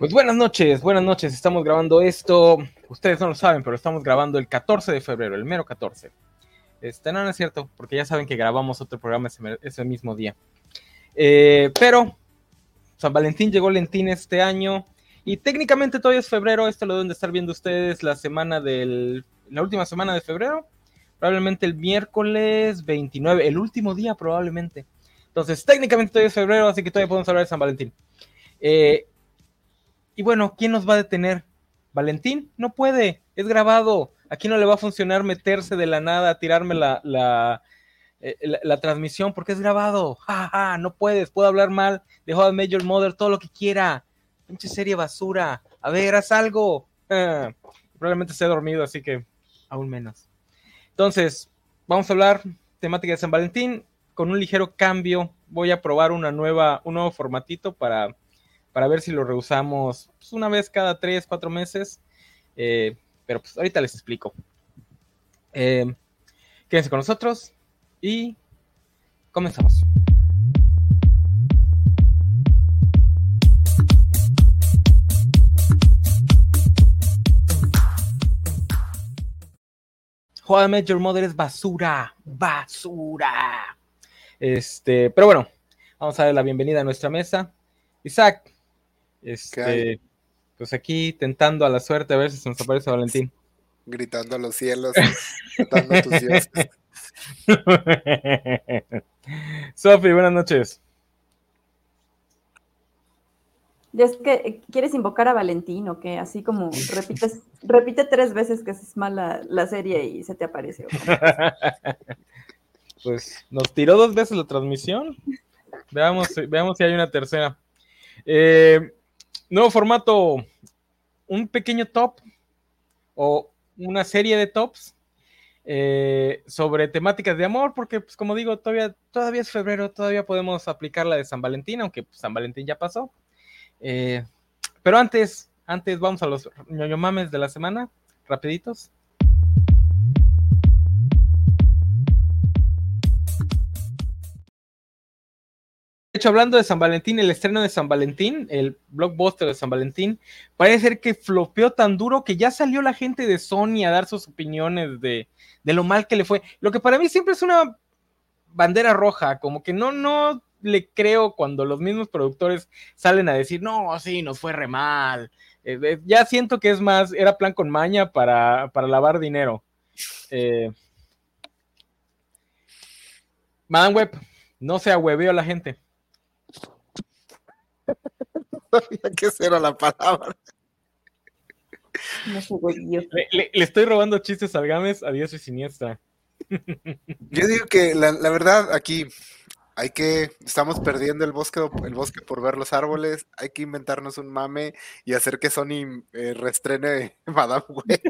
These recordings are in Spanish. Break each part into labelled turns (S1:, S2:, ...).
S1: Pues buenas noches, buenas noches. Estamos grabando esto. Ustedes no lo saben, pero estamos grabando el 14 de febrero, el mero 14. Este, no, no es cierto, porque ya saben que grabamos otro programa ese, mismo día. Eh, pero San Valentín llegó lentín este año y técnicamente todavía es febrero. Esto lo deben de estar viendo ustedes la semana del, la última semana de febrero. Probablemente el miércoles 29, el último día probablemente. Entonces, técnicamente todavía es febrero, así que todavía podemos hablar de San Valentín. Eh, y bueno, ¿quién nos va a detener? Valentín no puede, es grabado. Aquí no le va a funcionar meterse de la nada, tirarme la, la, eh, transmisión porque es grabado. Ja, ja, no puedes, puedo hablar mal de How Major Mother, todo lo que quiera. Pinche serie basura. A ver, haz algo. Ah, probablemente esté dormido, así que aún menos. Entonces, vamos a hablar temática de San Valentín con un ligero cambio. Voy a probar una nueva, un nuevo formatito para para ver si lo reusamos pues, una vez cada tres, cuatro meses. Eh, pero pues ahorita les explico. Eh, quédense con nosotros y comenzamos. How Major Mother es basura, basura. Este, pero bueno, vamos a dar la bienvenida a nuestra mesa. Isaac, este, pues aquí tentando a la suerte a ver si se nos aparece Valentín.
S2: Gritando a los cielos, tus dioses.
S1: Sofi, buenas noches.
S3: es que quieres invocar a Valentín o que así como repites, repite tres veces que es mala la serie y se te aparece.
S1: pues nos tiró dos veces la transmisión. Veamos, veamos si hay una tercera. Eh, Nuevo formato, un pequeño top o una serie de tops eh, sobre temáticas de amor, porque pues como digo, todavía, todavía es febrero, todavía podemos aplicar la de San Valentín, aunque pues, San Valentín ya pasó. Eh, pero antes, antes vamos a los ñoño mames de la semana, rapiditos. Hecho, hablando de San Valentín, el estreno de San Valentín, el blockbuster de San Valentín, parece ser que flopeó tan duro que ya salió la gente de Sony a dar sus opiniones de, lo mal que le fue. Lo que para mí siempre es una bandera roja, como que no, no le creo cuando los mismos productores salen a decir, no, sí, nos fue re mal. Eh, eh, ya siento que es más, era plan con maña para, para lavar dinero. Eh, Madame Web, no se ahueveó la gente
S2: sabía que esa era la palabra.
S1: le, estoy robando chistes al Games a Dios y siniestra.
S2: Yo digo que la, verdad aquí hay que, estamos perdiendo el bosque, el bosque por ver los árboles, hay que inventarnos un mame y hacer que Sony eh, restrene Madame Web.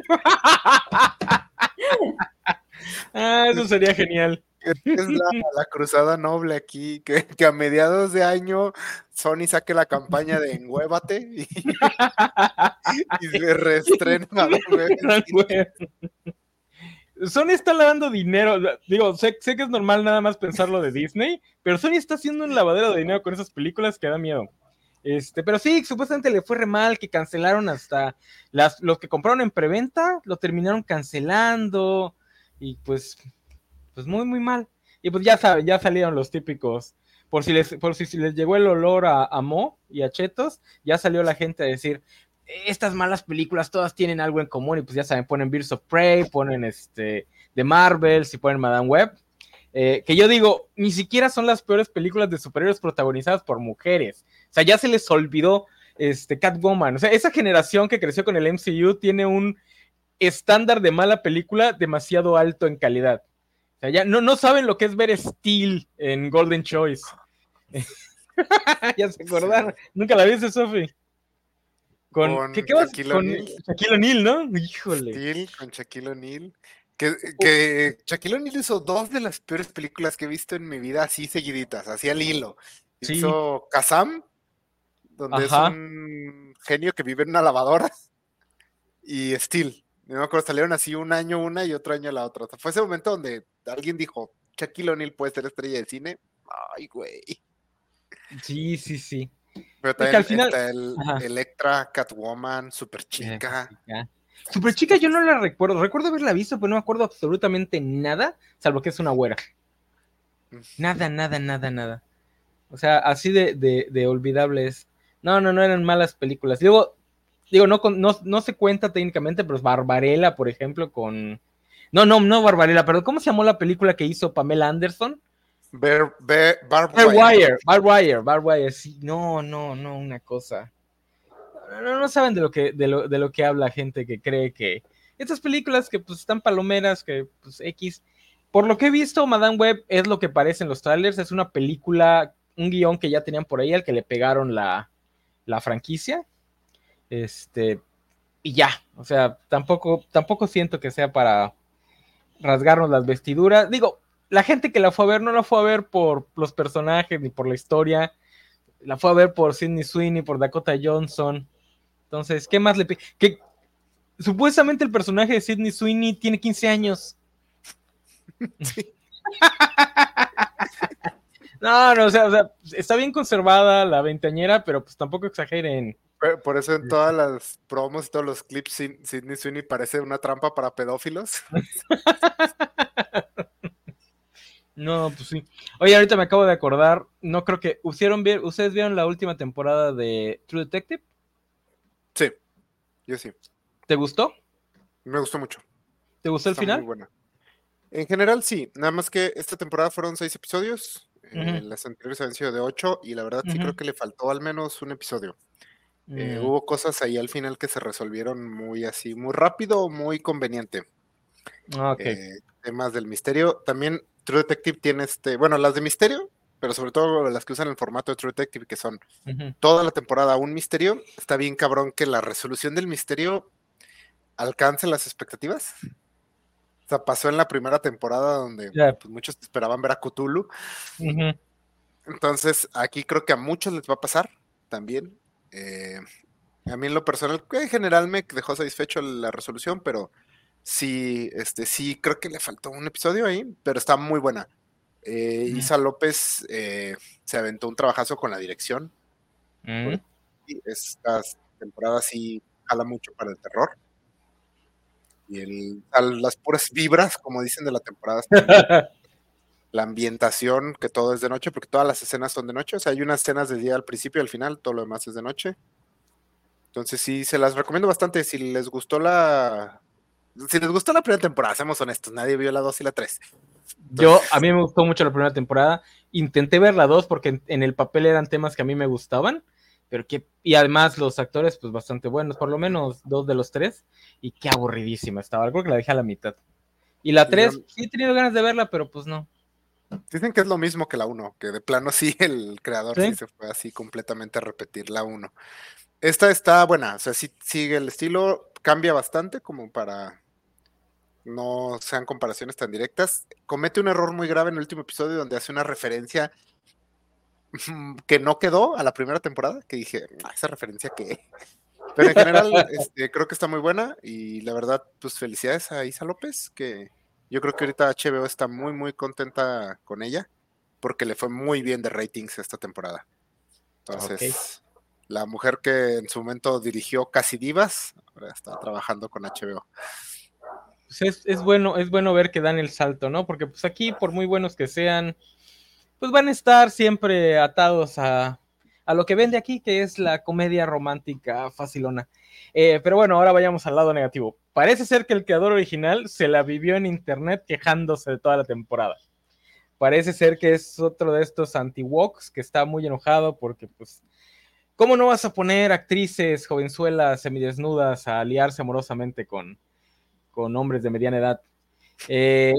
S1: ah, eso sería genial.
S2: Es la, cruzada noble aquí, que, a mediados de año Sony saque la campaña de Enguévate y, se reestrena.
S1: Sony está lavando dinero. Digo, sé, sé, que es normal nada más pensarlo de Disney, pero Sony está haciendo un lavadero de dinero con esas películas que da miedo. Este, pero sí, supuestamente le fue re mal, que cancelaron hasta las, los que compraron en preventa, lo terminaron cancelando. Y pues pues muy, muy mal. Y pues ya ya salieron los típicos. Por si les, por si, les llegó el olor a, a, Mo y a Chetos, ya salió la gente a decir, estas malas películas todas tienen algo en común. Y pues ya saben, ponen Birds of Prey, ponen este de Marvel, si ponen Madame Web. Eh, que yo digo, ni siquiera son las peores películas de superhéroes protagonizadas por mujeres. O sea, ya se les olvidó este Catwoman. O sea, esa generación que creció con el MCU tiene un estándar de mala película demasiado alto en calidad sea, ya no, no saben lo que es ver Steel en Golden Choice. ya se acordaron. Nunca la viste, Sofi. Con, ¿qué, qué vas? Con Shaquille O'Neal, ¿no? Híjole.
S2: Steel con Shaquille O'Neal. Que, que Shaquille O'Neal hizo dos de las peores películas que he visto en mi vida así seguiditas, así al hilo. Hizo Kazam, donde es un genio que vive en una lavadora, y Steel. No me acuerdo, salieron así un año una y otro año la otra. fue ese momento donde alguien dijo, Shaquille O'Neal puede ser estrella de cine. Ay, güey.
S1: Sí, sí, sí.
S2: Pero también al final... está el Electra, Catwoman, Super Chica.
S1: Super Chica yo no la recuerdo. Recuerdo haberla visto, pero no me acuerdo absolutamente nada, salvo que es una güera. Nada, nada, nada, nada. O sea, así de, de, de olvidables. No, no, no eran malas películas. Luego, digo, no, no, no se cuenta técnicamente, pero es Barbarella, por ejemplo, con... No, no, no Barbarella, pero ¿cómo se llamó la película que hizo Pamela Anderson?
S2: Bear, Bear,
S1: Wire. Bar Wire, sí, no, no, no, una cosa. No, no saben de lo que, de lo, de lo que habla gente que cree que estas películas que pues están palomeras, que pues X. Por lo que he visto, Madame Web es lo que parece en los trailers, es una película, un guion que ya tenían por ahí, al que le pegaron la, la franquicia. Este, y ya, o sea, tampoco, tampoco siento que sea para rasgarnos las vestiduras. Digo, la gente que la fue a ver no la fue a ver por los personajes ni por la historia, la fue a ver por Sidney Sweeney, por Dakota Johnson. Entonces, ¿qué más le que supuestamente el personaje de Sidney Sweeney tiene 15 años. no, no, o sea, o sea, está bien conservada la veinteañera, pero pues tampoco exageren.
S2: Por eso en todas las promos y todos los clips, Sidney Sweeney parece una trampa para pedófilos.
S1: no, pues sí. Oye, ahorita me acabo de acordar, no creo que. ¿Ustedes vieron la última temporada de True Detective?
S2: Sí, yo sí.
S1: ¿Te gustó?
S2: Me gustó mucho.
S1: ¿Te gustó el final?
S2: Muy buena. En general, sí. Nada más que esta temporada fueron seis episodios. Eh, las anteriores habían sido de ocho. Y la verdad, sí creo que le faltó al menos un episodio. Eh, mm. hubo cosas ahí al final que se resolvieron muy así, muy rápido, muy conveniente.
S1: Ah, eh,
S2: temas del misterio. También True Detective tiene este, bueno, las de misterio, pero sobre todo las que usan el formato de True Detective, que son toda la temporada un misterio. Está bien cabrón que la resolución del misterio alcance las expectativas. Sea, pasó en la primera temporada donde pues, muchos esperaban ver a Cthulhu. Entonces, aquí creo que a muchos les va a pasar también. Eh, a mí en lo personal, en general me dejó satisfecho la resolución, pero sí, este, sí, creo que le faltó un episodio ahí, pero está muy buena. Eh, Isa López eh, se aventó un trabajazo con la dirección. y esta temporada sí jala mucho para el terror. Y el, las puras vibras, como dicen de la temporada. la ambientación, que todo es de noche, porque todas las escenas son de noche. O sea, hay unas escenas de día al principio y al final, todo lo demás es de noche. Entonces sí, se las recomiendo bastante. Si les gustó la... Si les gustó la primera temporada, seamos honestos, nadie vio la 2 y la 3.
S1: Yo, a mí me gustó mucho la primera temporada. Intenté ver la 2 porque en, el papel eran temas que a mí me gustaban, pero que, y además los actores, pues bastante buenos, por lo menos dos de los tres, y qué aburridísima estaba. Creo que la dejé a la mitad. Y la 3, sí he tenido ganas de verla, pero pues no.
S2: Dicen que es lo mismo que la 1, que de plano sí, el creador ¿Sí? se fue así completamente a repetir la 1. Esta está buena, o sea, sí sigue el estilo, cambia bastante como para no sean comparaciones tan directas. Comete un error muy grave en el último episodio donde hace una referencia que no quedó a la primera temporada, que dije, ah, esa referencia que... Pero en general este, creo que está muy buena y la verdad, pues felicidades a Isa López, que yo creo que ahorita HBO está muy, muy contenta con ella porque le fue muy bien de ratings esta temporada. Entonces, la mujer que en su momento dirigió Casi Divas, ahora está trabajando con HBO.
S1: Pues es, bueno, es bueno ver que dan el salto, ¿no? Porque pues aquí, por muy buenos que sean, pues van a estar siempre atados a, a lo que vende aquí, que es la comedia romántica facilona. Eh, pero bueno, ahora vayamos al lado negativo. Parece ser que el creador original se la vivió en internet quejándose de toda la temporada. Parece ser que es otro de estos anti-woks que está muy enojado porque, pues, ¿cómo no vas a poner actrices jovenzuelas semidesnudas a aliarse amorosamente con, con hombres de mediana edad? Eh,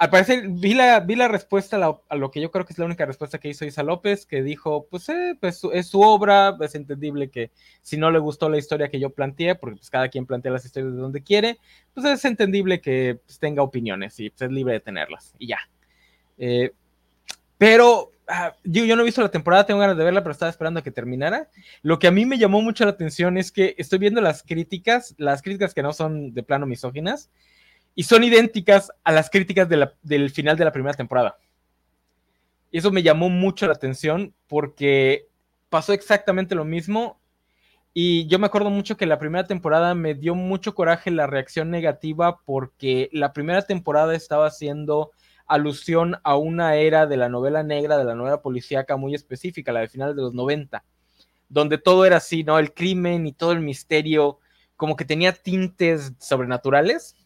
S1: al parecer, vi la, vi la respuesta a, lo que yo creo que es la única respuesta que hizo Isa López, que dijo, pues, eh, pues es su obra, es entendible que si no le gustó la historia que yo planteé, porque pues cada quien plantea las historias de donde quiere, pues es entendible que pues, tenga opiniones y pues, es libre de tenerlas, y ya. Eh, pero ah, yo, yo no he visto la temporada, tengo ganas de verla, pero estaba esperando a que terminara. Lo que a mí me llamó mucho la atención es que estoy viendo las críticas, las críticas que no son de plano misóginas, y son idénticas a las críticas del final de la primera temporada. Y eso me llamó mucho la atención porque pasó exactamente lo mismo. Y yo me acuerdo mucho que la primera temporada me dio mucho coraje la reacción negativa porque la primera temporada estaba haciendo alusión a una era de la novela negra, de la novela policíaca muy específica, la de finales de los 90, donde todo era así, ¿no? El crimen y todo el misterio, como que tenía tintes sobrenaturales,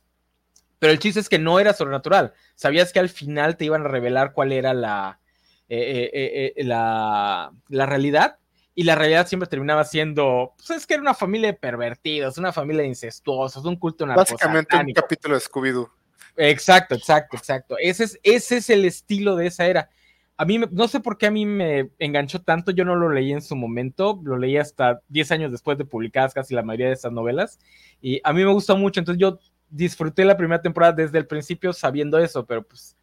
S1: pero el chiste es que no era sobrenatural. Sabías que al final te iban a revelar cuál era la, eh, eh, eh, la, la realidad y la realidad siempre terminaba siendo, pues es que era una familia de pervertidos, una familia de incestuosos, un culto
S2: Básicamente un capítulo de Scooby-Doo.
S1: Exacto, exacto, exacto. Ese es, ese es el estilo de esa era. A mí, no sé por qué a mí me enganchó tanto, yo no lo leí en su momento, lo leí hasta 10 años después de publicadas casi la mayoría de estas novelas, y a mí me gustó mucho, entonces yo disfruté la primera temporada desde el principio sabiendo eso, pero pues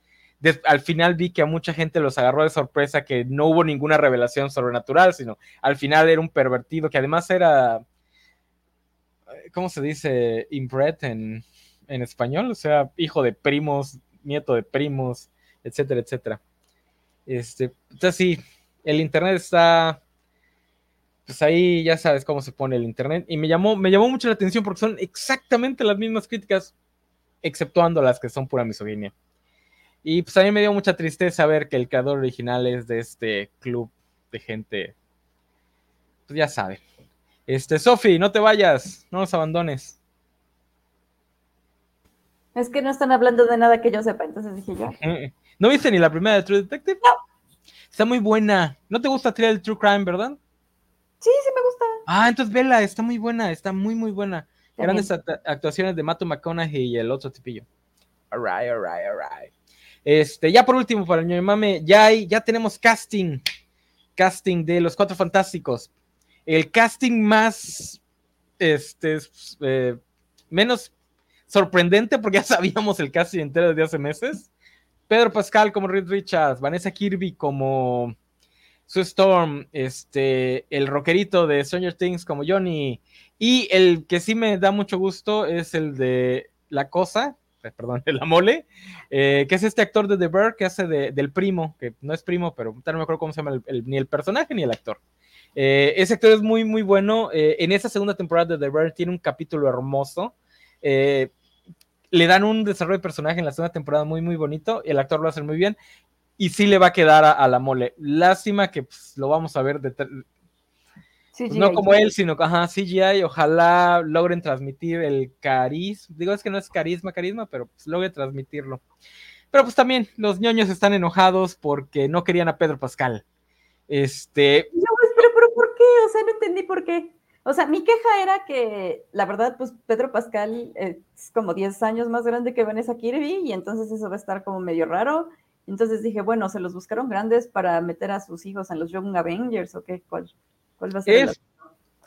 S1: al final vi que a mucha gente los agarró de sorpresa que no hubo ninguna revelación sobrenatural, sino al final era un pervertido que además era, ¿cómo se dice? Inbred en, en español, o sea, hijo de primos, nieto de primos, etcétera, etcétera. Este, entonces sí, el internet está, pues ahí ya sabes cómo se pone el internet y me llamó, me llamó mucho la atención porque son exactamente las mismas críticas, exceptuando las que son pura misoginia. Y pues a mí me dio mucha tristeza ver que el creador original es de este club de gente. Pues ya sabe. Este, Sofi, no te vayas, no nos abandones.
S3: Es que no están hablando de nada que yo sepa, entonces dije yo.
S1: ¿No viste ni la primera de True Detective?
S3: No.
S1: Está muy buena. ¿No te gusta el True Crime, verdad?
S3: Sí, sí me gusta.
S1: Ah, entonces vela, está muy buena, está muy, muy buena. Grandes actuaciones de Mato McConaughey y el otro tipillo. Alright, alright, alright. Este, ya por último, para el ñoño mame, ya, hay, ya tenemos casting. Casting de los Cuatro Fantásticos. El casting más, este, eh, menos sorprendente, porque ya sabíamos el casting entero desde hace meses. Pedro Pascal como Reed Richards, Vanessa Kirby como Sue Storm, este, el rockerito de Stranger Things como Johnny, y el que sí me da mucho gusto es el de La Cosa, eh, perdón, de la mole, eh, que es este actor de The Bear que hace del primo, que no es primo, pero no me acuerdo cómo se llama ni el personaje ni el actor. Eh, ese actor es muy, muy bueno. en esa segunda temporada de The Bear tiene un capítulo hermoso. le dan un desarrollo de personaje en la segunda temporada muy, muy bonito. El actor lo hace muy bien. Y sí le va a quedar a, la mole. Lástima que pues, lo vamos a ver de, pues no como él, sino ajá, CGI, ojalá logren transmitir el carisma. Digo, es que no es carisma, carisma, pero pues logren transmitirlo. Pero pues también los ñoños están enojados porque no querían a Pedro Pascal. Este.
S3: No, pero, pero ¿por qué? O sea, no entendí por qué. O sea, mi queja era que, la verdad, pues Pedro Pascal es como 10 años más grande que Vanessa Kirby y entonces eso va a estar como medio raro. Entonces dije, bueno, se los buscaron grandes para meter a sus hijos en los Young Avengers o qué, ¿cuál?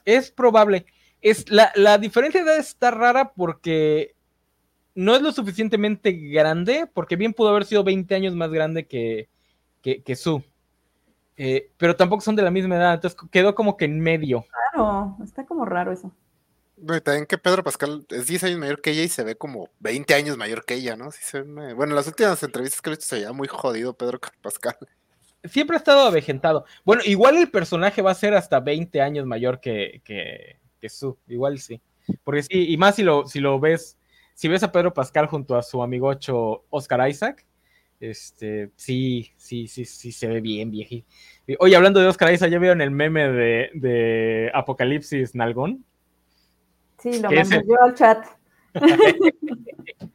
S1: es, probable. Es, la, diferencia de edad está rara porque no es lo suficientemente grande, porque bien pudo haber sido 20 años más grande que, que, Su. Eh, pero tampoco son de la misma edad, entonces quedó como que en medio.
S3: Claro, está como raro eso.
S2: También que Pedro Pascal es 10 años mayor que ella y se ve como 20 años mayor que ella, ¿no? Bueno, en las últimas entrevistas que he visto se veía muy jodido Pedro Pascal
S1: siempre ha estado avejentado. Bueno, igual el personaje va a ser hasta 20 años mayor que, que, Su, igual sí. Porque sí, y más si lo, si lo ves, si ves a Pedro Pascal junto a su amigocho Oscar Isaac, este, sí, sí, sí, sí, se ve bien viejito. Oye, hablando de Oscar Isaac, ¿ya vieron el meme de, de Apocalipsis Nalgón?
S3: Sí, lo mandé yo al chat.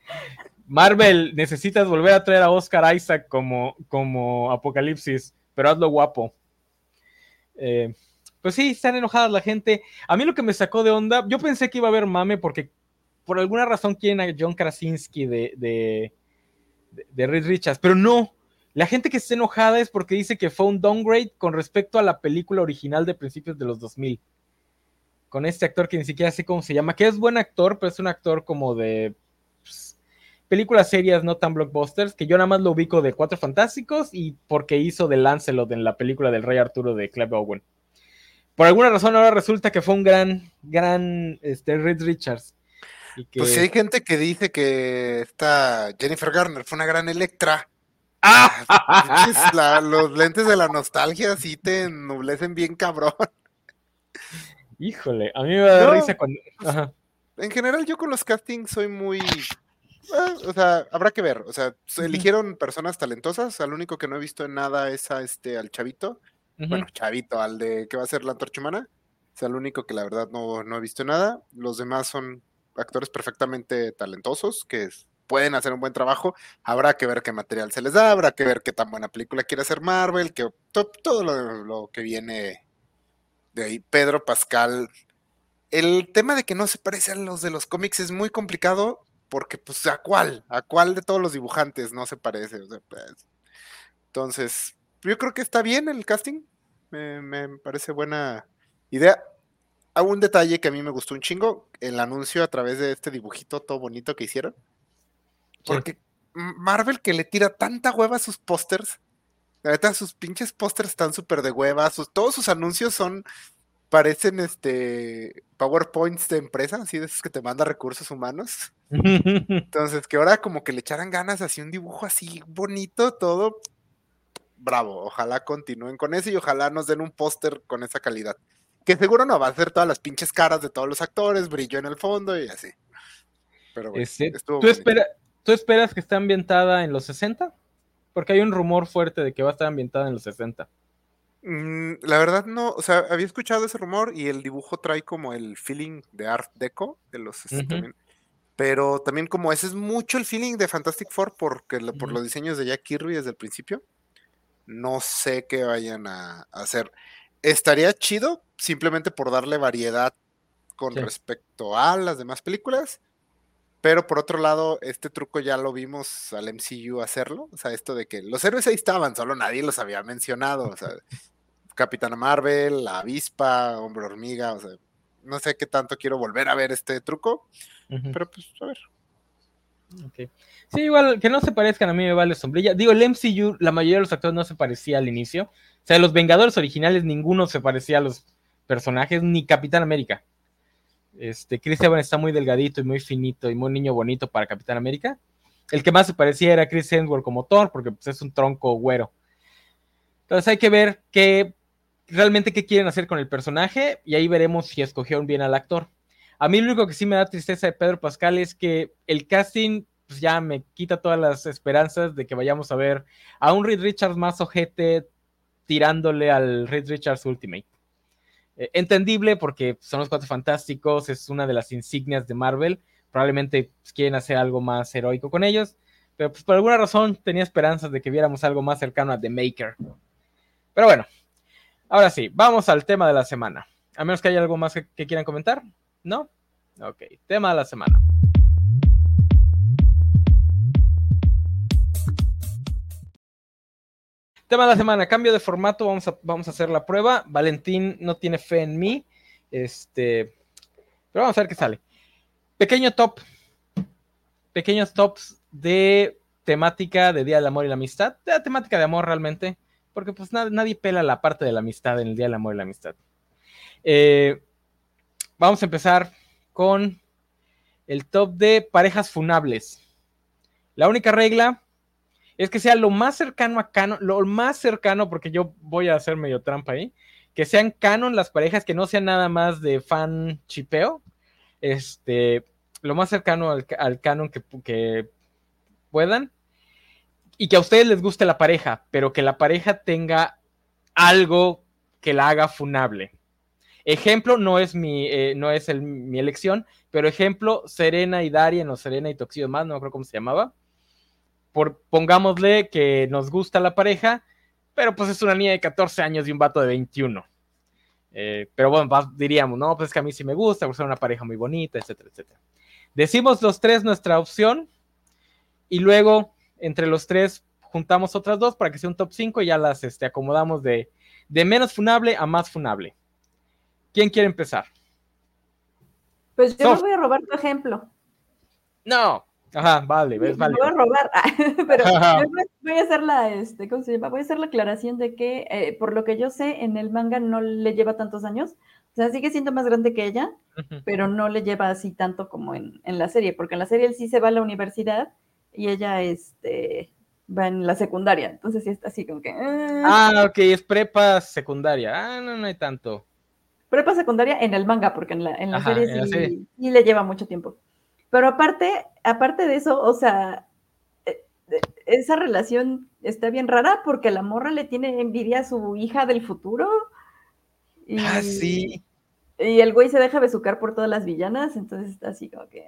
S1: Marvel, necesitas volver a traer a Oscar Isaac como, como Apocalipsis, pero hazlo guapo. Eh, pues sí, están enojadas la gente. A mí lo que me sacó de onda, yo pensé que iba a haber mame porque por alguna razón quieren a John Krasinski de, de, de, Reed Richards, pero no. La gente que está enojada es porque dice que fue un downgrade con respecto a la película original de principios de los 2000. Con este actor que ni siquiera sé cómo se llama, que es buen actor, pero es un actor como de películas serias no tan blockbusters, que yo nada más lo ubico de Cuatro Fantásticos y porque hizo de Lancelot en la película del Rey Arturo de Clive Owen. Por alguna razón ahora resulta que fue un gran, gran este, Reed Richards.
S2: Pues sí hay gente que dice que esta Jennifer Garner fue una gran Electra, los lentes de la nostalgia sí te ennublecen bien cabrón.
S1: Híjole, a mí me da risa cuando.
S2: En general, yo con los castings soy muy. Eh, o sea, habrá que ver. O sea, eligieron personas talentosas. Al único que no he visto en nada es a este, al chavito. Bueno, chavito, al de que va a ser la antorcha humana. Es el único que la verdad no, no he visto nada. Los demás son actores perfectamente talentosos que pueden hacer un buen trabajo. Habrá que ver qué material se les da, habrá que ver qué tan buena película quiere hacer Marvel, que todo lo, que viene de ahí. Pedro Pascal. El tema de que no se parece a los de los cómics es muy complicado porque, pues, ¿a cuál? ¿A cuál de todos los dibujantes no se parece? Pues, entonces, yo creo que está bien el casting. me parece buena idea un detalle que a mí me gustó un chingo, el anuncio a través de este dibujito todo bonito que hicieron. Porque Marvel que le tira tanta hueva a sus pósters, la sus pinches pósters están súper de hueva, todos sus anuncios son, parecen este PowerPoints de empresa, así de esos que te manda recursos humanos. Entonces, que ahora como que le echaran ganas así un dibujo así bonito, todo, bravo, ojalá continúen con eso y ojalá nos den un póster con esa calidad que seguro no va a hacer todas las pinches caras de todos los actores, brilló en el fondo y así.
S1: Pero bueno, este, ¿tú, ¿tú, esperas que esté ambientada en los 60? Porque hay un rumor fuerte de que va a estar ambientada en los 60.
S2: Mm, la verdad no, o sea, había escuchado ese rumor y el dibujo trae como el feeling de Art Deco de los también. Pero también como ese es mucho el feeling de Fantastic Four porque por los diseños de Jack Kirby desde el principio. No sé qué vayan a hacer estaría chido simplemente por darle variedad con respecto a las demás películas. Pero por otro lado, este truco ya lo vimos al MCU hacerlo. O sea, esto de que los héroes ahí estaban, solo nadie los había mencionado. O sea, Capitana Marvel, la avispa, Hombre Hormiga, o sea, no sé qué tanto quiero volver a ver este truco. Pero pues, a ver.
S1: Sí, igual, que no se parezcan a mí me vale sombrilla. Digo, el MCU, la mayoría de los actores no se parecía al inicio. O sea, los Vengadores originales ninguno se parecía a los personajes, ni Capitán América. Este, Chris Evans está muy delgadito y muy finito y muy niño bonito para Capitán América. El que más se parecía era Chris Hemsworth como Thor, porque pues, es un tronco güero. Entonces hay que ver qué realmente qué quieren hacer con el personaje y ahí veremos si escogieron bien al actor. A mí lo único que sí me da tristeza de Pedro Pascal es que el casting pues ya me quita todas las esperanzas de que vayamos a ver a un Reed Richards más ojete, tirándole al Red Richards Ultimate. Eh, entendible porque son los cuatro fantásticos, es una de las insignias de Marvel. Probablemente pues, quieren hacer algo más heroico con ellos, pero pues por alguna razón tenía esperanzas de que viéramos algo más cercano a The Maker. Pero bueno, ahora sí, vamos al tema de la semana. A menos que haya algo más que quieran comentar, ¿no? Ok, tema de la semana. Tema de la semana, cambio de formato, vamos a, vamos a hacer la prueba. Valentín no tiene fe en mí. Este, pero vamos a ver qué sale. Pequeño top. Pequeños tops de temática de Día del Amor y la Amistad. De temática de amor realmente. Porque pues nadie pela la parte de la amistad en el Día del Amor y la Amistad. Eh, vamos a empezar con el top de parejas funables. La única regla es que sea lo más cercano a canon, lo más cercano, porque yo voy a hacer medio trampa ahí, que sean canon las parejas, que no sean nada más de fan chipeo, este, lo más cercano al, canon que, que puedan, y que a ustedes les guste la pareja, pero que la pareja tenga algo que la haga funable. Ejemplo, no es mi, eh, no es mi elección, pero ejemplo, Serena y Darien, o Serena y Toxido más, no creo cómo se llamaba por, pongámosle que nos gusta la pareja, pero pues es una niña de 14 años y un vato de 21. Eh, pero bueno, diríamos, no, pues es que a mí sí me gusta, porque son una pareja muy bonita, etcétera, etcétera. Decimos los tres nuestra opción y luego entre los tres juntamos otras dos para que sea un top 5 y ya las este, acomodamos de, de menos funable a más funable. ¿Quién quiere empezar?
S3: Pues yo me voy a robar tu ejemplo.
S1: No, Ajá, vale, ves, vale.
S3: voy a robar, pero voy a hacer la, este, ¿cómo se llama? Voy a hacer la aclaración de que, eh, por lo que yo sé, en el manga no le lleva tantos años. O sea, sigue siendo más grande que ella, pero no le lleva así tanto como en, en, la serie, porque en la serie él sí se va a la universidad y ella, este, va en la secundaria, entonces sí está así como que...
S1: Ah, ah ok, es prepa secundaria. Ah, no, no hay tanto.
S3: Prepa secundaria en el manga, porque en la, en la serie, sí, le lleva mucho tiempo. Pero aparte, aparte de eso, o sea, eh, eh, esa relación está bien rara porque la morra le tiene envidia a su hija del futuro.
S1: Y, ah, sí.
S3: Y el güey se deja besucar por todas las villanas, entonces está así como que...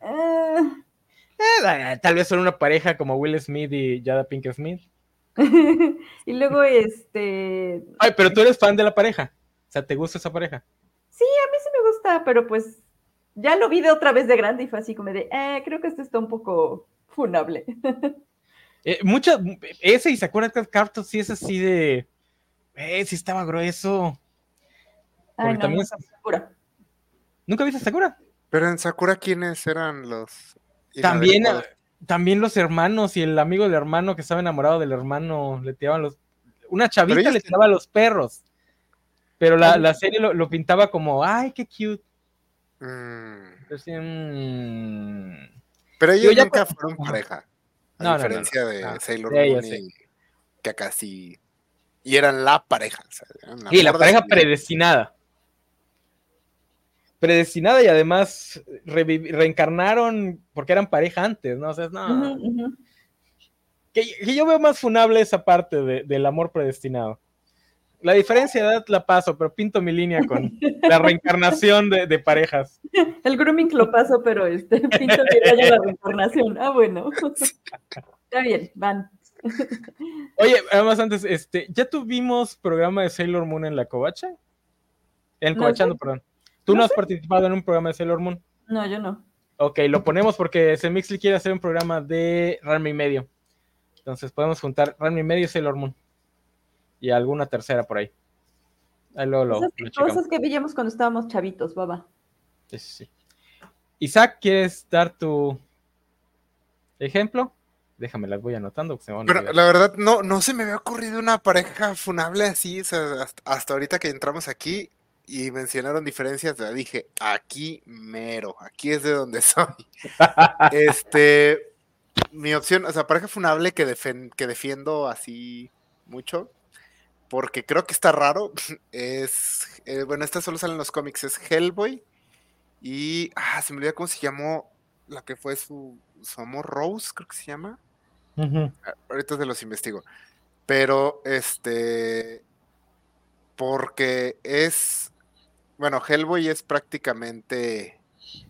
S3: Ah,
S1: eh, tal vez son una pareja como Will Smith y Jada Pink Smith.
S3: y luego, este.
S1: Ay, pero tú eres fan de la pareja. O sea, ¿te gusta esa pareja?
S3: Sí, a mí sí me gusta, pero pues ya lo vi de otra vez de grande y fue así como de, eh, creo que esto está un poco funable.
S1: eh, ese y Sakura Cartos sí es así de, eh, sí estaba grueso.
S3: Ay, no, también Sakura.
S1: ¿Nunca viste Sakura?
S2: Pero en Sakura, ¿quiénes eran los
S1: también, también los hermanos y el amigo del hermano que estaba enamorado del hermano le tiraban los. Una chavita le tiraba los perros. Pero la, serie lo, pintaba como, ay, qué cute.
S2: Mm.
S1: Mm".
S2: Pero ellos nunca fueron pareja. A diferencia de Sailor Moon y que casi. Y eran la pareja.
S1: y la pareja predestinada predestinada y además reencarnaron porque eran pareja antes, ¿no? O sea, no. Que, yo veo más funable esa parte del amor predestinado. La diferencia de edad la paso, pero pinto mi línea con la reencarnación de, parejas.
S3: El grooming lo paso, pero este, pinto mi raya la reencarnación. Ah, bueno. Está bien, van.
S1: Oye, además antes, este, ¿ya tuvimos programa de Sailor Moon en la covacha? En Covachando, perdón. ¿Tú no, has participado en un programa de Sailor Moon?
S3: No, yo no.
S1: Ok, lo ponemos porque Semixly quiere hacer un programa de Ranma y medio. Entonces podemos juntar Ranma y medio y Sailor Moon. Y alguna tercera por ahí. Ahí lo, lo,
S3: cosas, que veíamos cuando estábamos chavitos, baba.
S1: Sí, sí. Isaac, ¿quieres dar tu ejemplo? Déjame, las voy anotando.
S2: Pero la verdad, no, no se me había ocurrido una pareja funable así. hasta ahorita que entramos aquí, y mencionaron diferencias, dije, aquí mero, aquí es de donde soy. este, mi opción, o sea, pareja funable que, que defiendo así mucho, porque creo que está raro, es, eh, bueno, esta solo sale en los cómics, es Hellboy y, ah, se me olvidó cómo se llamó la que fue su, su amor Rose, creo que se llama. Ahorita se los investigo. Pero, este, porque es bueno, Hellboy es prácticamente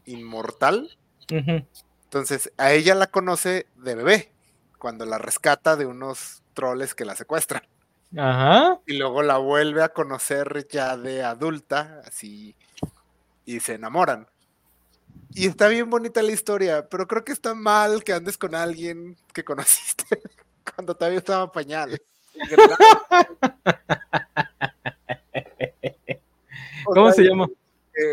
S2: inmortal. Entonces, a ella la conoce de bebé, cuando la rescata de unos troles que la secuestran.
S1: Ajá.
S2: Y luego la vuelve a conocer ya de adulta, así, y se enamoran. Y está bien bonita la historia, pero creo que está mal que andes con alguien que conociste cuando todavía estaba pañal.
S1: ¿Cómo se llama?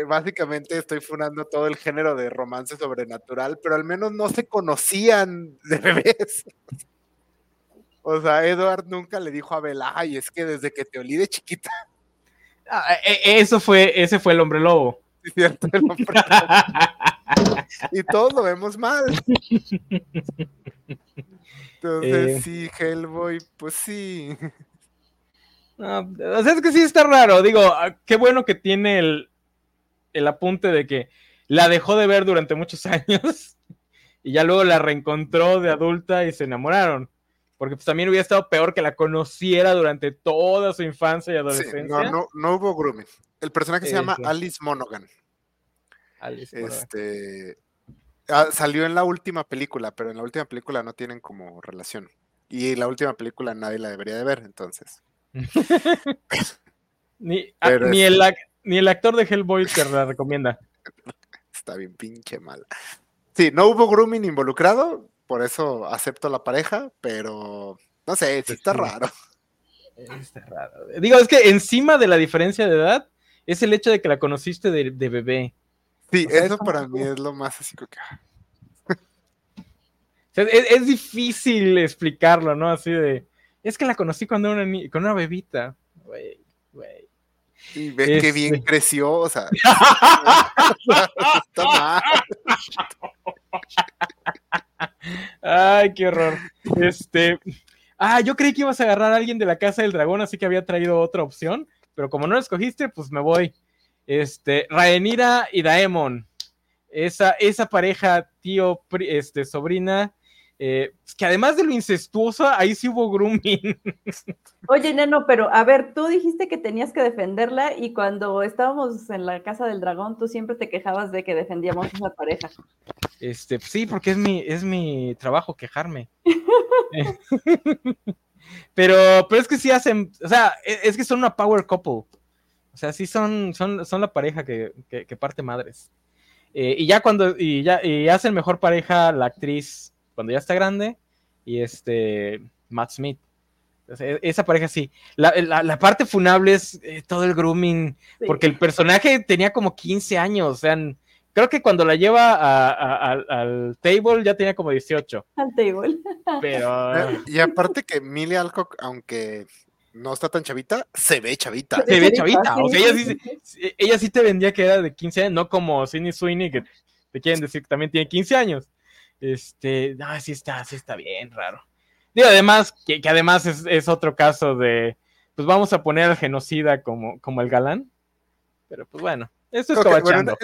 S2: básicamente estoy funando todo el género de romance sobrenatural, pero al menos no se conocían de bebés. O sea, Edward nunca le dijo a Bella, ay, es que desde que te olí de chiquita.
S1: Ah, e, e, eso fue, ese fue el hombre lobo.
S2: Sí, cierto, el hombre lobo. y todos lo vemos mal. Entonces, eh. sí, Hellboy, pues sí
S1: o sea, es que sí está raro. Digo, ah, qué bueno que tiene el, el apunte de que la dejó de ver durante muchos años y ya luego la reencontró de adulta y se enamoraron. Porque pues también hubiera estado peor que la conociera durante toda su infancia y adolescencia.
S2: no, no, no, hubo grooming. El personaje se llama Alice Monaghan.
S1: Alice
S2: este, ah, salió en la última película, pero en la última película no tienen como relación. Y la última película nadie la debería de ver, entonces.
S1: ni, ni, el, ni, el, actor de Hellboy te la recomienda.
S2: Está bien pinche mal. Sí, no hubo grooming involucrado, por eso acepto la pareja, pero no sé, está raro.
S1: Está raro. Digo, es que encima de la diferencia de edad, es el hecho de que la conociste de, bebé.
S2: Sí, eso para mí es lo más así que. Ah.
S1: es, difícil explicarlo, ¿no? Así de. Es que la conocí cuando era una, con una bebita. Güey, güey.
S2: Y ves que bien este creció, o sea.
S1: Ay, qué horror. Este. Ah, yo creí que ibas a agarrar a alguien de la casa del dragón, así que había traído otra opción. Pero como no lo escogiste, pues me voy. Este, Rhaenyra y Daemon. Esa, esa pareja, tío, este, sobrina, eh, que además de lo incestuosa, ahí sí hubo grooming.
S3: Oye, Neno, pero a ver, tú dijiste que tenías que defenderla y cuando estábamos en la casa del dragón, tú siempre te quejabas de que defendíamos a esa pareja.
S1: Este, sí, porque es mi, es mi trabajo quejarme. pero, pero es que sí hacen, o sea, e, es que son una power couple. O sea, sí son, son, son la pareja que, que, parte madres. Eh, y ya cuando, y ya, y hacen mejor pareja la actriz cuando ya está grande, y este Matt Smith. E, esa pareja sí. La, parte funable es eh, todo el grooming, porque el personaje tenía como 15 años, o sea, creo que cuando la lleva al table ya tenía como 18.
S3: Al table.
S1: Pero...
S2: Y aparte que Millie Alcock, aunque no está tan chavita, se ve chavita.
S1: Se ve chavita, o sea, ella sí, ella sí te vendía que era de 15 años, no como Sidney Sweeney, que te quieren decir que también tiene 15 años. Este, no, sí está, sí está bien raro. Además, que, además es, otro caso de, pues vamos a poner al genocida como, como el galán. Pero pues bueno, esto es okay, bueno,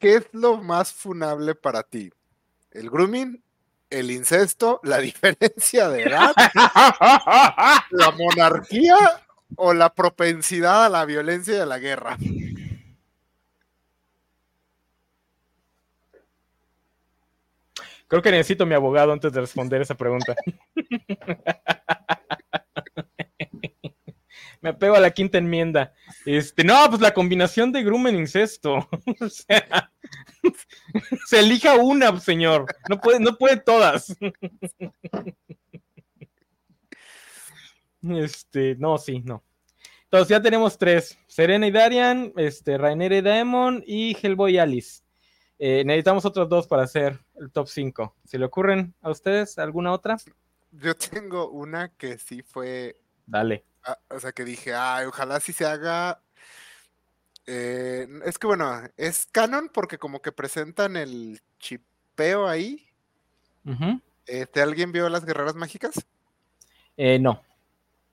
S2: ¿qué es lo más funable para ti? ¿El grooming? ¿El incesto? ¿La diferencia de edad? ¿La monarquía? ¿O la propensidad a la violencia y a la guerra?
S1: Creo que necesito mi abogado antes de responder esa pregunta. Me apego a la quinta enmienda. Este, no, pues la combinación de grumen incesto. o sea, se elija una, señor. No puede, no puede todas. Este, no, sí, no. Entonces ya tenemos tres: Serena y Darian, este, Rainer y Daemon y Hellboy y Alice. Eh, necesitamos otros dos para hacer el top 5. ¿Se le ocurren a ustedes alguna otra?
S2: Yo tengo una que sí fue.
S1: Dale.
S2: Ah, o sea, que dije, ay, ojalá sí se haga. Eh, es que bueno, es canon porque como que presentan el chipeo ahí. este, ¿Alguien vio las guerreras mágicas?
S1: Eh, no.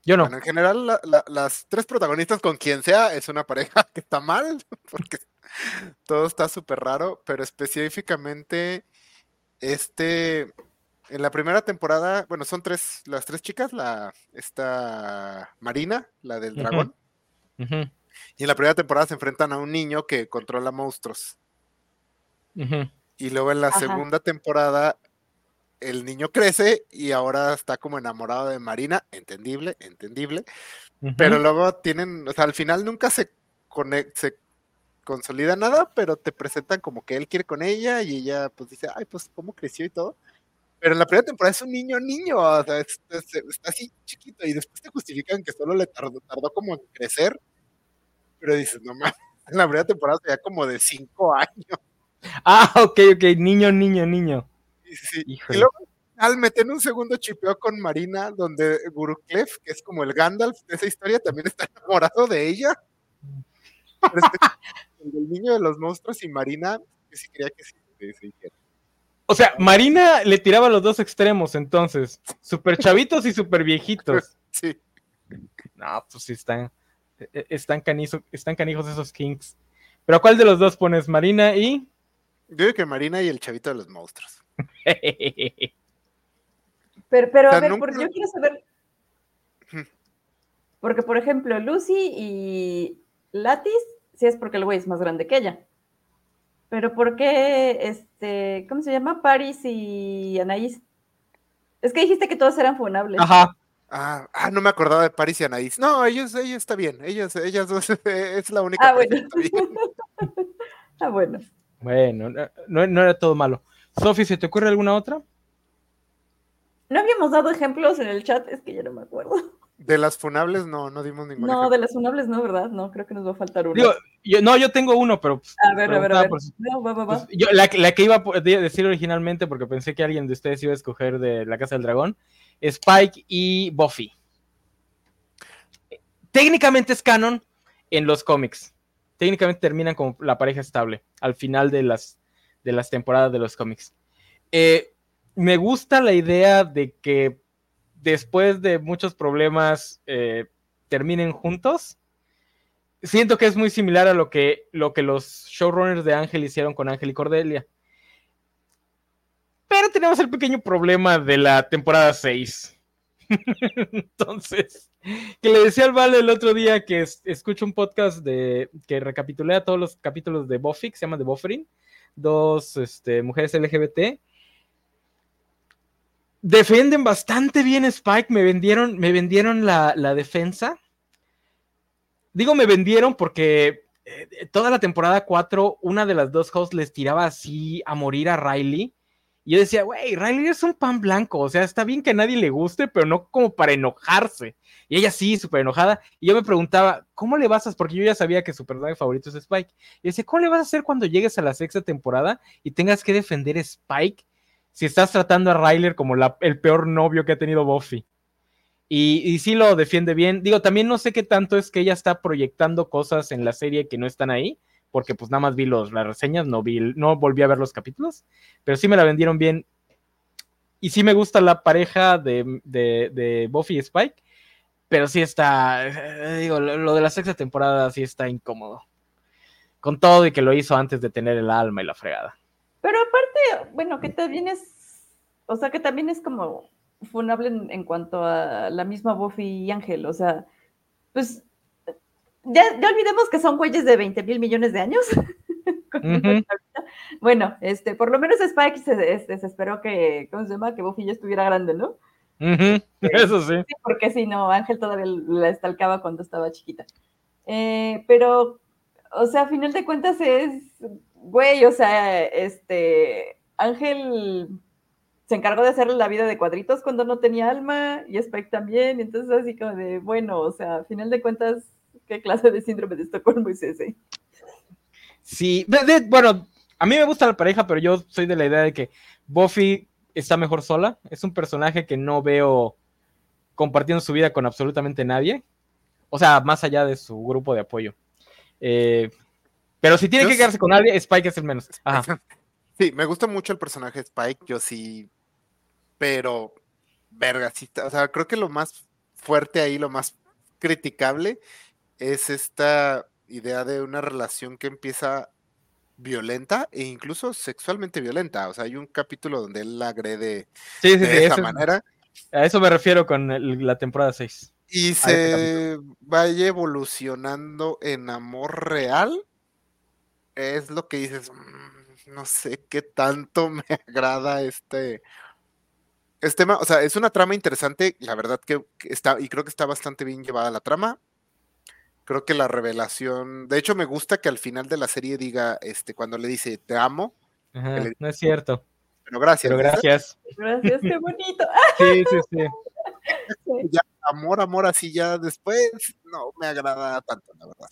S1: Yo no.
S2: en general, las tres protagonistas con quien sea es una pareja que está mal, porque todo está súper raro, pero específicamente este, en la primera temporada, bueno, son tres, las tres chicas, la, esta Marina, la del dragón, y en la primera temporada se enfrentan a un niño que controla monstruos. Y luego en la segunda temporada el niño crece y ahora está como enamorado de Marina, entendible, entendible. Pero luego tienen, o sea, al final nunca se, se consolida nada, pero te presentan como que él quiere con ella y ella pues dice, ay, pues cómo creció y todo. Pero en la primera temporada es un niño niño, o sea, está así chiquito y después te justifican que solo le tardó, tardó como en crecer. Pero dices, no mames, en la primera temporada ya como de cinco años.
S1: Ah, ok, ok, niño, niño, niño.
S2: Sí, Y luego al meter un segundo chipeo con Marina, donde Guru que es como el Gandalf de esa historia, también está enamorado de ella. el niño de los monstruos y Marina, que sí quería que sí,
S1: O sea, Marina le tiraba los dos extremos, entonces. Super chavitos y super viejitos.
S2: Sí.
S1: No, pues sí están. E, e, están, están canijos esos kings. Pero ¿a cuál de los dos pones? ¿Marina y?
S2: Yo digo que Marina y el chavito de los monstruos.
S3: pero, pero a ver, porque yo quiero saber. Porque, por ejemplo, Lucy y Latis sí es porque el güey es más grande que ella. Pero ¿por qué, este, ¿cómo se llama? Paris y Anaís. Es que dijiste que todos eran funables.
S1: Ajá.
S2: Ah, ah, no me acordaba de Paris y Anaís. No, ellos, ella está bien. Ellas, ellas dos es la única.
S3: Ah, bueno. ah, bueno.
S1: Bueno, no, no, era todo malo. Sofi, ¿se te ocurre alguna otra?
S3: No habíamos dado ejemplos en el chat, es que ya no me acuerdo.
S2: De las funables no, no dimos ningún
S3: No, de las funables no, ¿verdad? No, creo que nos va a faltar
S1: uno. no, yo tengo uno, pero...
S3: Pues, a ver, a ver, a ver. no, va, va, va.
S1: Pues, yo, la, que iba a decir originalmente, porque pensé que alguien de ustedes iba a escoger de La Casa del Dragón, Spike y Buffy. Técnicamente es canon en los cómics. Técnicamente terminan como la pareja estable al final de las, de las temporadas de los cómics. Eh, me gusta la idea de que después de muchos problemas eh, terminen juntos. Siento que es muy similar a lo que, lo que los showrunners de Ángel hicieron con Ángel y Cordelia. Pero tenemos el pequeño problema de la temporada 6. Entonces, que le decía al Vale el otro día que escucho un podcast de que recapitulea todos los capítulos de Buffy, que se llama The Buffering, dos este, mujeres LGBT. Defienden bastante bien Spike, me vendieron, me vendieron la, defensa. Digo me vendieron porque eh, toda la temporada 4, una de las dos hosts les tiraba así a morir a Riley y yo decía, güey, Riley es un pan blanco, o sea, está bien que a nadie le guste, pero no como para enojarse. Y ella sí, súper enojada. Y yo me preguntaba, ¿cómo le vas a? Porque yo ya sabía que su personaje favorito es Spike. Y decía, ¿cómo le vas a hacer cuando llegues a la sexta temporada y tengas que defender Spike si estás tratando a Riley como el peor novio que ha tenido Buffy? Y, y sí lo defiende bien. Digo, también no sé qué tanto es que ella está proyectando cosas en la serie que no están ahí porque pues nada más vi los, las reseñas, no, vi, no volví a ver los capítulos, pero sí me la vendieron bien. Y sí me gusta la pareja de, de, Buffy y Spike, pero sí está, eh, digo, lo de la sexta temporada sí está incómodo. Con todo y que lo hizo antes de tener el alma y la fregada.
S3: Pero aparte, bueno, que también es, o sea, que también es como funable en, en cuanto a la misma Buffy y Ángel, o sea, pues ya, olvidemos que son güeyes de 20 mil millones de años. Bueno, este, por lo menos Spike se, este, esperó que, ¿cómo se llama? Que Buffy ya estuviera grande, ¿no?
S1: Eso sí.
S3: Porque si no, Ángel todavía la estalcaba cuando estaba chiquita. Eh, pero, o sea, a final de cuentas es, güey, o sea, este, Ángel se encargó de hacerle la vida de cuadritos cuando no tenía alma y Spike también, entonces así como de, bueno, o sea, a final de cuentas ¿Qué clase de síndrome de Estocolmo es ese?
S1: Sí, bueno, a mí me gusta la pareja, pero yo soy de la idea de que Buffy está mejor sola. Es un personaje que no veo compartiendo su vida con absolutamente nadie. O sea, más allá de su grupo de apoyo. Eh, pero si tiene que quedarse con nadie, Spike es el menos.
S2: Sí, me gusta mucho el personaje Spike, yo sí. Pero, verga, sí, o sea, creo que lo más fuerte ahí, lo más criticable, es esta idea de una relación que empieza violenta e incluso sexualmente violenta. O sea, hay un capítulo donde él la agrede de esa manera.
S1: A eso me refiero con la temporada 6.
S2: Y se vaya evolucionando en amor real. Es lo que dices, mm, no sé qué tanto me agrada este, este tema. O sea, es una trama interesante, la verdad que está, y creo que está bastante bien llevada la trama creo que la revelación, de hecho me gusta que al final de la serie diga, este, cuando le dice te amo.
S1: no es cierto.
S2: Pero gracias.
S1: Pero gracias.
S3: Gracias, qué bonito.
S1: Sí, sí, sí.
S2: Ya, amor, amor, así ya después, no me agrada tanto, la verdad.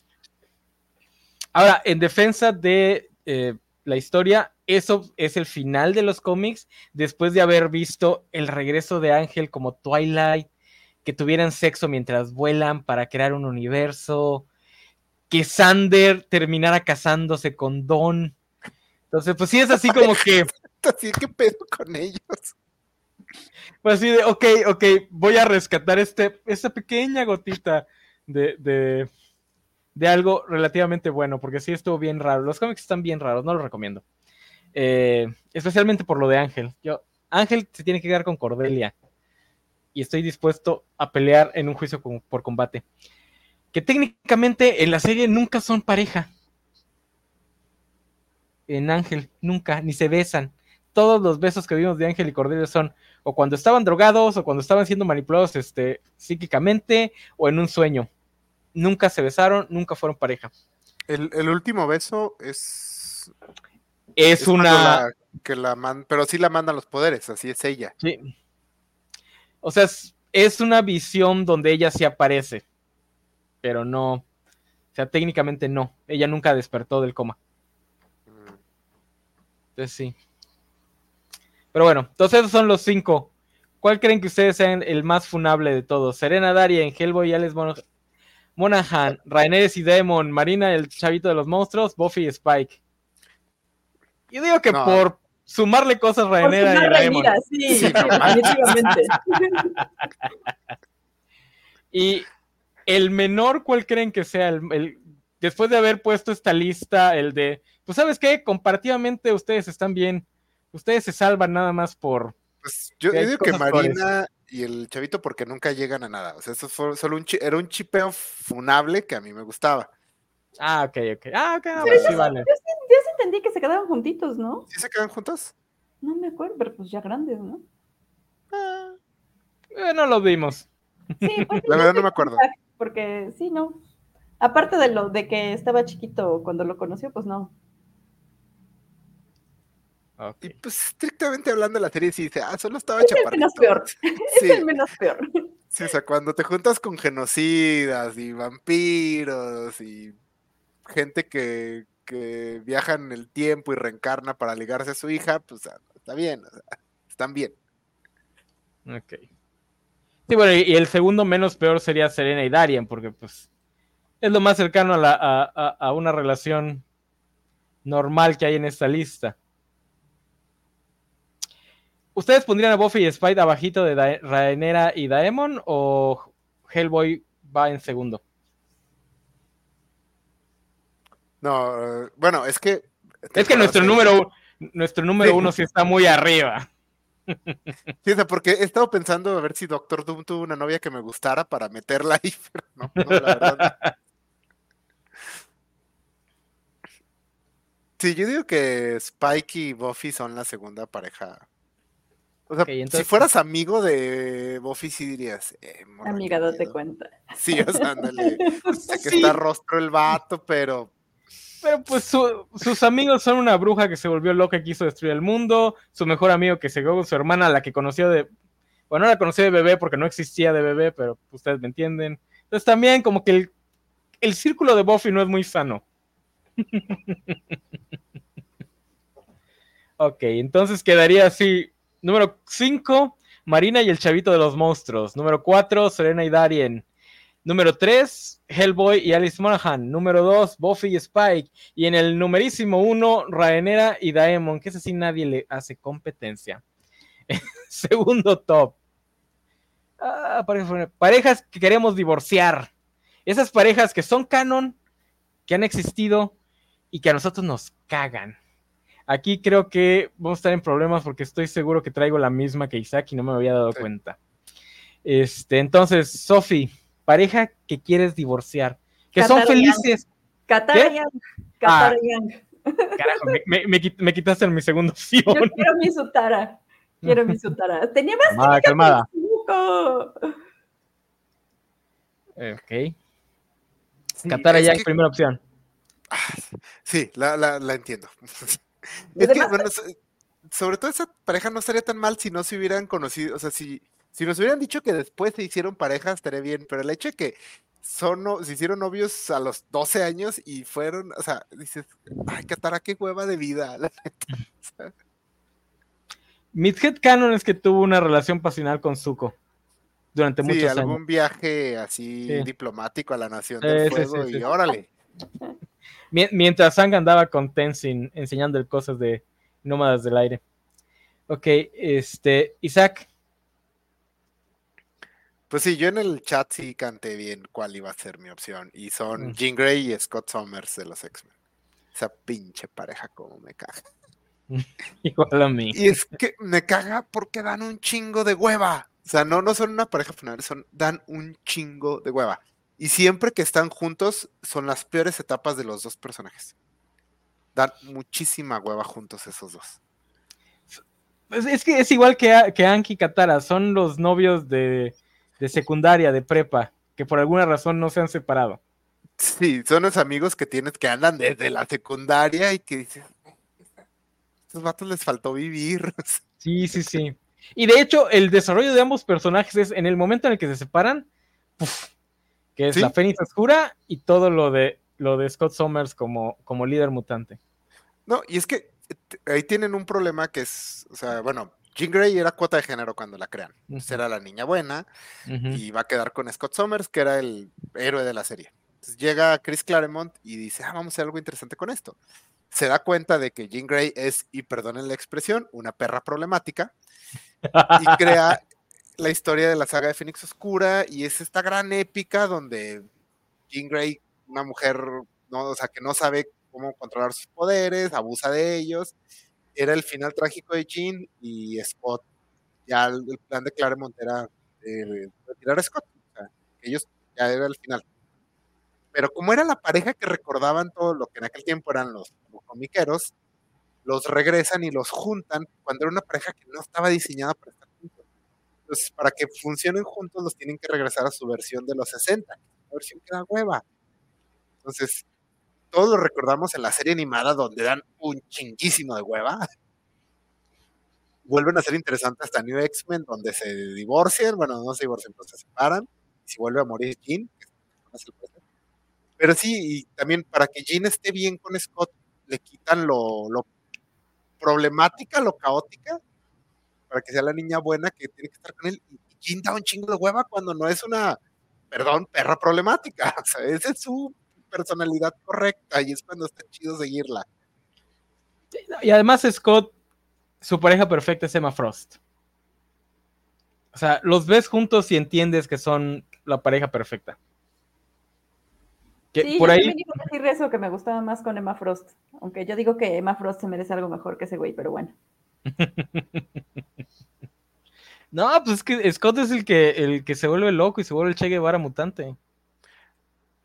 S1: Ahora, en defensa de eh, la historia, eso es el final de los cómics, después de haber visto el regreso de Ángel como Twilight, que tuvieran sexo mientras vuelan para crear un universo, que Sander terminara casándose con Don. Entonces, pues sí es así como que...
S2: Así que pedo con ellos.
S1: Pues así de, ok, ok, voy a rescatar este, esta pequeña gotita de, de, de, algo relativamente bueno, porque sí estuvo bien raro. Los cómics están bien raros, no los recomiendo. Eh, especialmente por lo de Ángel. Yo, Ángel se tiene que quedar con Cordelia y estoy dispuesto a pelear en un juicio por combate. Que técnicamente en la serie nunca son pareja. En Ángel, nunca, ni se besan. Todos los besos que vimos de Ángel y Cordelia son o cuando estaban drogados o cuando estaban siendo manipulados este, psíquicamente o en un sueño. Nunca se besaron, nunca fueron pareja.
S2: El, último beso es.
S1: Es, una.
S2: que la pero sí la mandan los poderes, así es ella.
S1: Sí. O sea, es, una visión donde ella sí aparece, pero no, o sea, técnicamente no. Ella nunca despertó del coma. Entonces sí. Pero bueno, entonces esos son los cinco. ¿Cuál creen que ustedes sean el más funable de todos? Serena Darien, Hellboy, Alex Monahan, Raineres y Demon, Marina, el chavito de los monstruos, Buffy y Spike. Yo digo que por sumarle cosas Rainera y Daemon.
S3: Sí, sí, definitivamente.
S1: y el menor, ¿cuál creen que sea? El, después de haber puesto esta lista, el de, pues sabes qué, comparativamente ustedes están bien, ustedes se salvan nada más por...
S2: Pues yo, digo que Marina y el chavito porque nunca llegan a nada, o sea, eso fue solo un, era un chipeo funable que a mí me gustaba.
S1: Ah, ok, ok. Ah, ok,
S3: sí, vale. Yo sí, entendí que se quedaban juntitos, ¿no?
S2: ¿Sí se quedan juntos?
S3: No me acuerdo, pero pues ya grandes, ¿no?
S1: Ah, eh, no lo vimos.
S3: Sí, pues,
S2: La verdad no me acuerdo.
S3: Porque sí, no. Aparte de lo de que estaba chiquito cuando lo conoció, pues no.
S2: Y pues estrictamente hablando la serie, sí dice, ah, solo estaba es
S3: chaparrito. Es el menos peor. Es el menos peor.
S2: Sí, o sea, cuando te juntas con genocidas y vampiros y gente que, que viaja en el tiempo y reencarna para ligarse a su hija, pues ah, está bien, están bien.
S1: Ok. Sí, bueno, y el segundo menos peor sería Serena y Darian, porque pues es lo más cercano a, la, a, una relación normal que hay en esta lista. ¿Ustedes pondrían a Buffy y Spike abajito de Rainera y Daemon o Hellboy va en segundo?
S2: No, bueno, es que.
S1: Es que nuestro número, nuestro número uno sí está muy arriba.
S2: Sí, o sea, porque he estado pensando a ver si Doctor Doom tuvo una novia que me gustara para meterla ahí, pero no, no la verdad. Sí, yo digo que Spike y Buffy son la segunda pareja. O sea, si fueras amigo de Buffy, sí dirías. Eh,
S3: Amiga, date cuenta.
S2: Sí, o sea, ándale. sé que está rostro el vato, pero
S1: pero pues sus amigos son una bruja que se volvió loca y quiso destruir el mundo, su mejor amigo que se quedó con su hermana, la que conoció de... Bueno, no la conoció de bebé porque no existía de bebé, pero ustedes me entienden. Entonces también como que el, el círculo de Buffy no es muy sano. ok, entonces quedaría así. Número 5, Marina y el chavito de los monstruos. Número 4, Serena y Darien. Número 3, Hellboy y Alice Monaghan. Número 2, Buffy y Spike. Y en el numerísimo 1, Raenera y Daemon, que es así nadie le hace competencia. Segundo top. Ah, parejas que queremos divorciar. Esas parejas que son canon, que han existido y que a nosotros nos cagan. Aquí creo que vamos a estar en problemas porque estoy seguro que traigo la misma que Isaac y no me había dado cuenta. Este, entonces, Sophie pareja que quieres divorciar, que son felices.
S3: Qatar ah.
S1: Carajo, me, quitaste en mi segunda opción. Yo
S3: quiero mi Sutara. Quiero mi Sutara. Tenía más
S1: calmada, calmada. Ok. Qatar ya es primera opción.
S2: Ah, sí, la, la, la entiendo. Es que, bueno, sobre todo esa pareja no estaría tan mal si no se hubieran conocido, o sea, si, si nos hubieran dicho que después se hicieron parejas, estaría bien, pero el hecho de que son, se hicieron novios a los 12 años y fueron, o sea, dices, ay, Katara, qué hueva de vida, la neta.
S1: Midhead Canon es que tuvo una relación pasional con Zuko durante sí, muchos
S2: años. algún viaje así diplomático a la Nación del Fuego y órale.
S1: Mientras Sang andaba con Tenzin enseñando cosas de nómadas del aire. Ok, este, Isaac.
S2: Pues sí, yo en el chat sí canté bien cuál iba a ser mi opción. Y son mm. Jean Grey y Scott Summers de los X-Men. Esa pinche pareja como me caga.
S1: Igual a mí.
S2: Y es que me caga porque dan un chingo de hueva. O sea, no, no son una pareja final, son, dan un chingo de hueva. Y siempre que están juntos son las peores etapas de los dos personajes. Dan muchísima hueva juntos esos dos.
S1: Es que es igual que, que Anki y Katara, son los novios de, de secundaria, de prepa, que por alguna razón no se han separado.
S2: Sí, son los amigos que tienes que andan desde la secundaria y que dices, estos vatos les faltó vivir.
S1: Sí, sí, sí. Y de hecho, el desarrollo de ambos personajes es en el momento en el que se separan, que es la Fénix Oscura y todo lo de lo de Scott Summers como, como líder mutante.
S2: No, y es que ahí tienen un problema que es, o sea, bueno, Jean Grey era cuota de género cuando la crean. Era la niña buena y va a quedar con Scott Summers, que era el héroe de la serie. Entonces llega Chris Claremont y dice, ah, vamos a hacer algo interesante con esto. se da cuenta de que Jean Grey es, y perdonen la expresión, una perra problemática, y crea la historia de la saga de Fénix Oscura, y es esta gran épica donde Jean Grey, una mujer, no, o sea, que no sabe cómo controlar sus poderes, abusa de ellos, era el final trágico de Jean, y Scott, ya el, plan de Claremont era retirar a Scott, o sea, ellos ya era el final. Pero como era la pareja que recordaban todo lo que en aquel tiempo eran los, comiqueros, los regresan y los juntan cuando era una pareja que no estaba diseñada para estar Entonces, para que funcionen juntos, los tienen que regresar a su versión de los 60, la versión que da hueva. Entonces, todos lo recordamos en la serie animada donde dan un chinguísimo de hueva. Vuelven a ser interesantes hasta New X-Men, donde se divorcian, bueno, no se divorcian, pero se separan, y si vuelve a morir Jean, pero sí, y también para que Jean esté bien con Scott, le quitan lo, lo problemática, lo caótica, para que sea la niña buena que tiene que estar con él. Y Jean da un chingo de hueva cuando no es una, perdón, perra problemática. O sea, esa es su personalidad correcta y es cuando está chido seguirla.
S1: Y además Scott, su pareja perfecta es Emma Frost. O sea, los ves juntos y entiendes que son la pareja perfecta
S3: sí, por yo ahí... a decir eso, que me gustaba más con Emma Frost. Aunque yo digo que Emma Frost se merece algo mejor que ese güey, pero bueno.
S1: No, pues es que Scott es el que, el que se vuelve loco y se vuelve el Che Guevara mutante.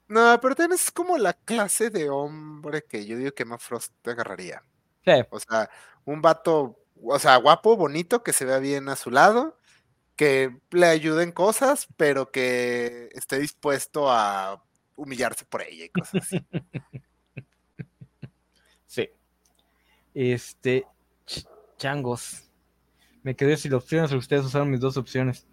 S2: No, pero también es como la clase de hombre que yo digo que Emma Frost te agarraría.
S1: Sí.
S2: O sea, un vato, o sea, guapo, bonito, que se vea bien a su lado, que le ayuden cosas, pero que esté dispuesto a humillarse por ella y cosas así.
S1: sí. Este, changos. Me quedé sin opciones, ustedes usaron mis dos opciones.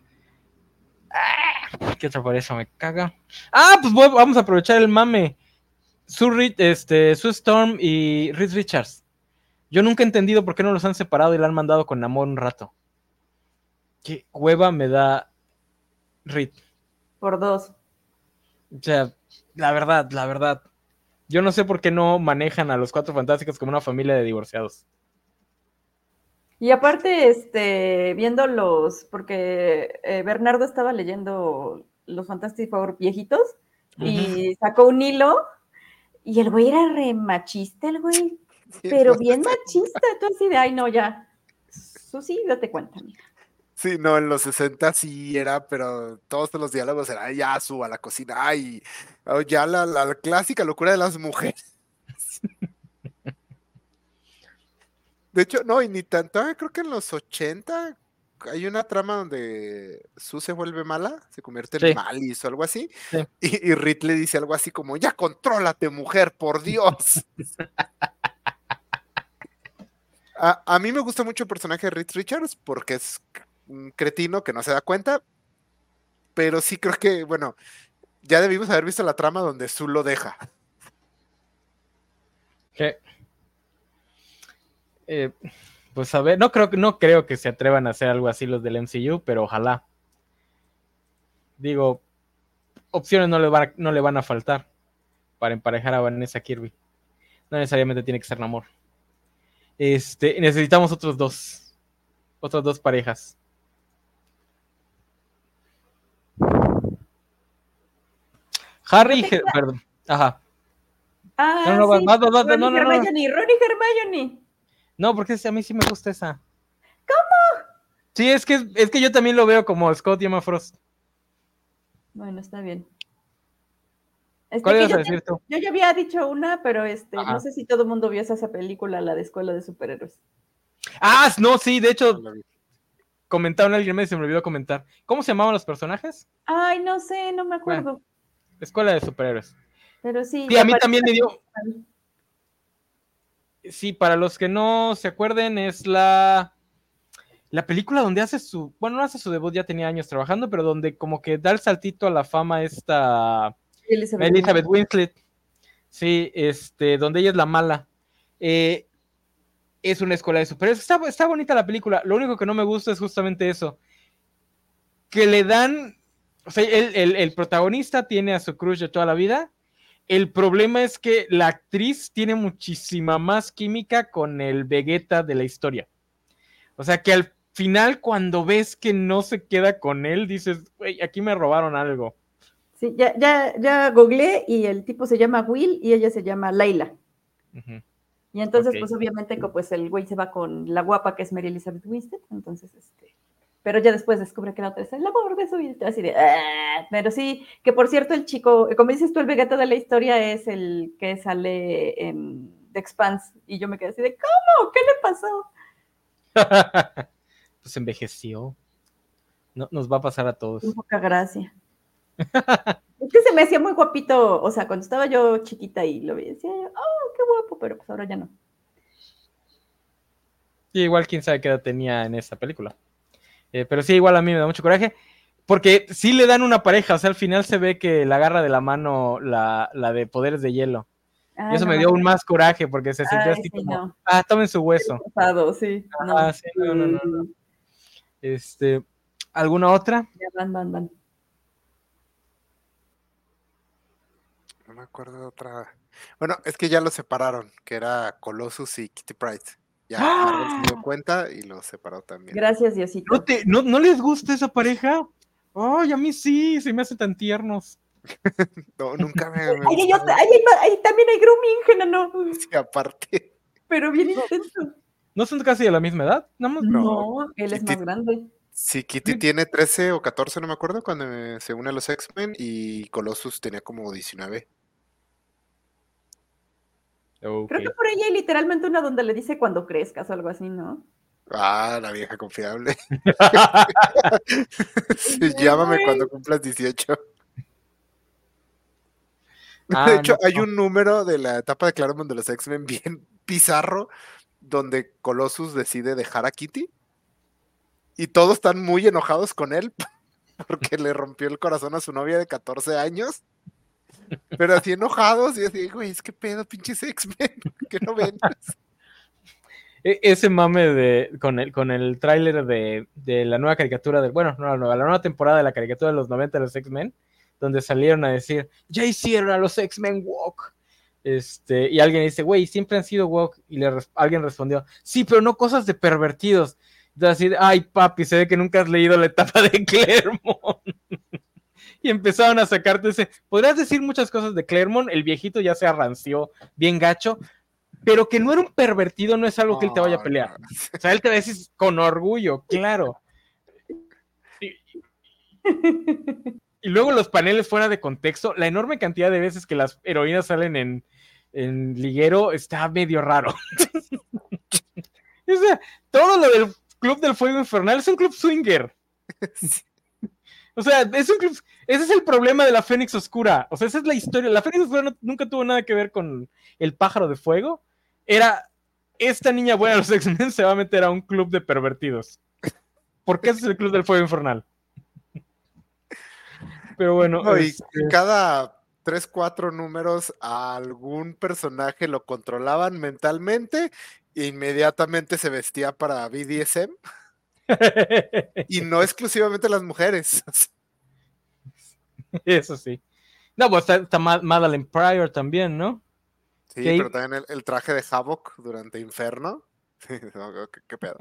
S1: Ah, ¿Qué otra por eso me caga? Ah, pues vamos a aprovechar el mame. Sue, este, Sue Storm y Reed Richards. Yo nunca he entendido por qué no los han separado y la han mandado con amor un rato. Qué hueva me da Reed.
S3: Por dos.
S1: O sea, la verdad, la verdad. Yo no sé por qué no manejan a los cuatro fantásticos como una familia de divorciados.
S3: Y aparte, este, viendo los, porque eh, Bernardo estaba leyendo los Fantásticos viejitos y sacó un hilo y el güey era re machista, el güey, pero bien machista, tú así de, ay no, ya, Susi, date cuenta, mira.
S2: Sí, no, en los 60 sí era, pero todos los diálogos eran, ya suba a la cocina, ay, oh, ya la, clásica locura de las mujeres. De hecho, no, y ni tanto, creo que en los 80 hay una trama donde Sue se vuelve mala, se convierte en Malis o algo así, y, y Rit le dice algo así como, ya contrólate mujer, por Dios. a, a, mí me gusta mucho el personaje de Rit Richards porque es un cretino que no se da cuenta. Pero sí creo que, bueno, ya debimos haber visto la trama donde Zul lo deja.
S1: Eh, pues a ver, no creo, no creo que se atrevan a hacer algo así los del MCU, pero ojalá. Digo, opciones no le, van, no le van a faltar para emparejar a Vanessa Kirby. No necesariamente tiene que ser Namor. Este, necesitamos otros dos. Otras dos parejas. Harry, perdón, ajá.
S3: Ah, no, no, sí. no, no, no, no, Hermione, Ronnie Hermione.
S1: No, porque a mí sí me gusta esa.
S3: ¿Cómo?
S1: Sí, es que, es que yo también lo veo como Scott y Emma Frost.
S3: Bueno, está bien.
S1: ¿Cuál ibas a decir tú?
S3: Yo ya había dicho una, pero este, no sé si todo el mundo vio esa película, la de Escuela de Superhéroes.
S1: Ah, no, sí, de hecho, comentaron alguien me se me olvidó comentar. ¿Cómo se llamaban los personajes?
S3: Ay, no sé, no me acuerdo.
S1: Escuela de Superhéroes.
S3: Pero sí.
S1: Sí, a mí también me dio. Sí, para los que no se acuerden, es la. La película donde hace su. Bueno, no hace su debut, ya tenía años trabajando, pero donde como que da el saltito a la fama esta. Elizabeth, Winslet. Sí, este, donde ella es la mala. Eh, es una escuela de superhéroes. Está, está bonita la película. Lo único que no me gusta es justamente eso. Que le dan o sea, el, protagonista tiene a su crush de toda la vida El problema es que la actriz tiene muchísima más química con el Vegeta de la historia. O sea que al final, cuando ves que no se queda con él, dices, güey, aquí me robaron algo.
S3: Sí, ya, ya, ya googleé y el tipo se llama Will y ella se llama Laila. Y entonces, pues obviamente, pues el güey se va con la guapa que es Mary Elizabeth Winstead, entonces, este, pero ya después descubre que la otra es el amor de su vida, así de, ah", pero sí, que por cierto el chico, como dices tú, el Vegeta de la historia es el que sale en The Expanse, y yo me quedé así de, ¿cómo? ¿Qué le
S1: pasó? pues envejeció. No, nos va a pasar a todos.
S3: Poca gracia. es que se me hacía muy guapito, o sea, cuando estaba yo chiquita y lo veía, decía yo, oh, qué guapo, pero pues ahora ya no.
S1: Y igual quién sabe qué edad tenía en esa película. Eh, pero sí, igual a mí me da mucho coraje. Porque sí le dan una pareja, o sea, al final se ve que la agarra de la mano la, de poderes de hielo. y eso me dio aún más coraje porque se sintió así como, ah, tomen su hueso.
S3: sí.
S1: Ah, sí, no, no, no, no. Este, ¿alguna otra?
S3: Ya van, van, van.
S2: No me acuerdo de otra. Bueno, es que ya lo separaron, que era Colossus y Kitty Pride. Ya Marvel se dio ¡Ah! cuenta y lo separó también.
S3: Gracias, Diosito.
S1: ¿No, les gusta esa pareja? Ay, a mí sí, se me hace tan tiernos.
S2: no, nunca me.
S3: ahí, también hay grooming, no.
S2: Sí, aparte.
S3: Pero bien intenso.
S1: ¿No son casi de la misma edad?
S3: No, no él es más grande.
S2: Sí, Kitty tiene 13 o 14, no me acuerdo, cuando se une a los X-Men y Colossus tenía como 19.
S3: Creo que por ahí hay literalmente una donde le dice cuando crezcas o algo así, ¿no?
S2: Ah, la vieja confiable. llámame cuando cumplas 18. Ah, de hecho, hay un número de la etapa de Claremont de los X-Men bien bizarro, donde Colossus decide dejar a Kitty. Y todos están muy enojados con él porque le rompió el corazón a su novia de 14 años. Pero así enojados, y así, güey, es que pedo, pinches X-Men, que no ven.
S1: E, ese mame de con el, con el tráiler de, la nueva caricatura de, bueno, no la nueva, la nueva temporada de la caricatura de los 90 de los X-Men, donde salieron a decir, ya hicieron a los X-Men walk. Este, y alguien dice, güey, siempre han sido walk. Y le, alguien respondió, sí, pero no cosas de pervertidos. Entonces, así, ay, papi, se ve que nunca has leído la etapa de Clermont y empezaron a sacarte ese. Podrías decir muchas cosas de Clermont, el viejito ya se arranció bien gacho, pero que no era un pervertido no es algo que él te vaya a pelear. O sea, él te va a decir con orgullo, claro. Y, luego los paneles fuera de contexto, la enorme cantidad de veces que las heroínas salen en, en liguero está medio raro. o sea, todo lo del Club del Fuego Infernal es un club swinger. O sea, es un ese es el problema de la Fénix Oscura. O sea, esa es la historia. La Fénix Oscura nunca tuvo nada que ver con el pájaro de fuego. Era, esta niña buena de los X-Men se va a meter a un club de pervertidos. Porque ese es el club del fuego infernal. Pero bueno.
S2: y este cada tres, cuatro números a algún personaje lo controlaban mentalmente e inmediatamente se vestía para BDSM. y no exclusivamente las mujeres.
S1: Eso sí. No, pues está, Madeline Pryor también, ¿no?
S2: Sí, pero también el, traje de Havoc durante Inferno. ¿Qué, pedo?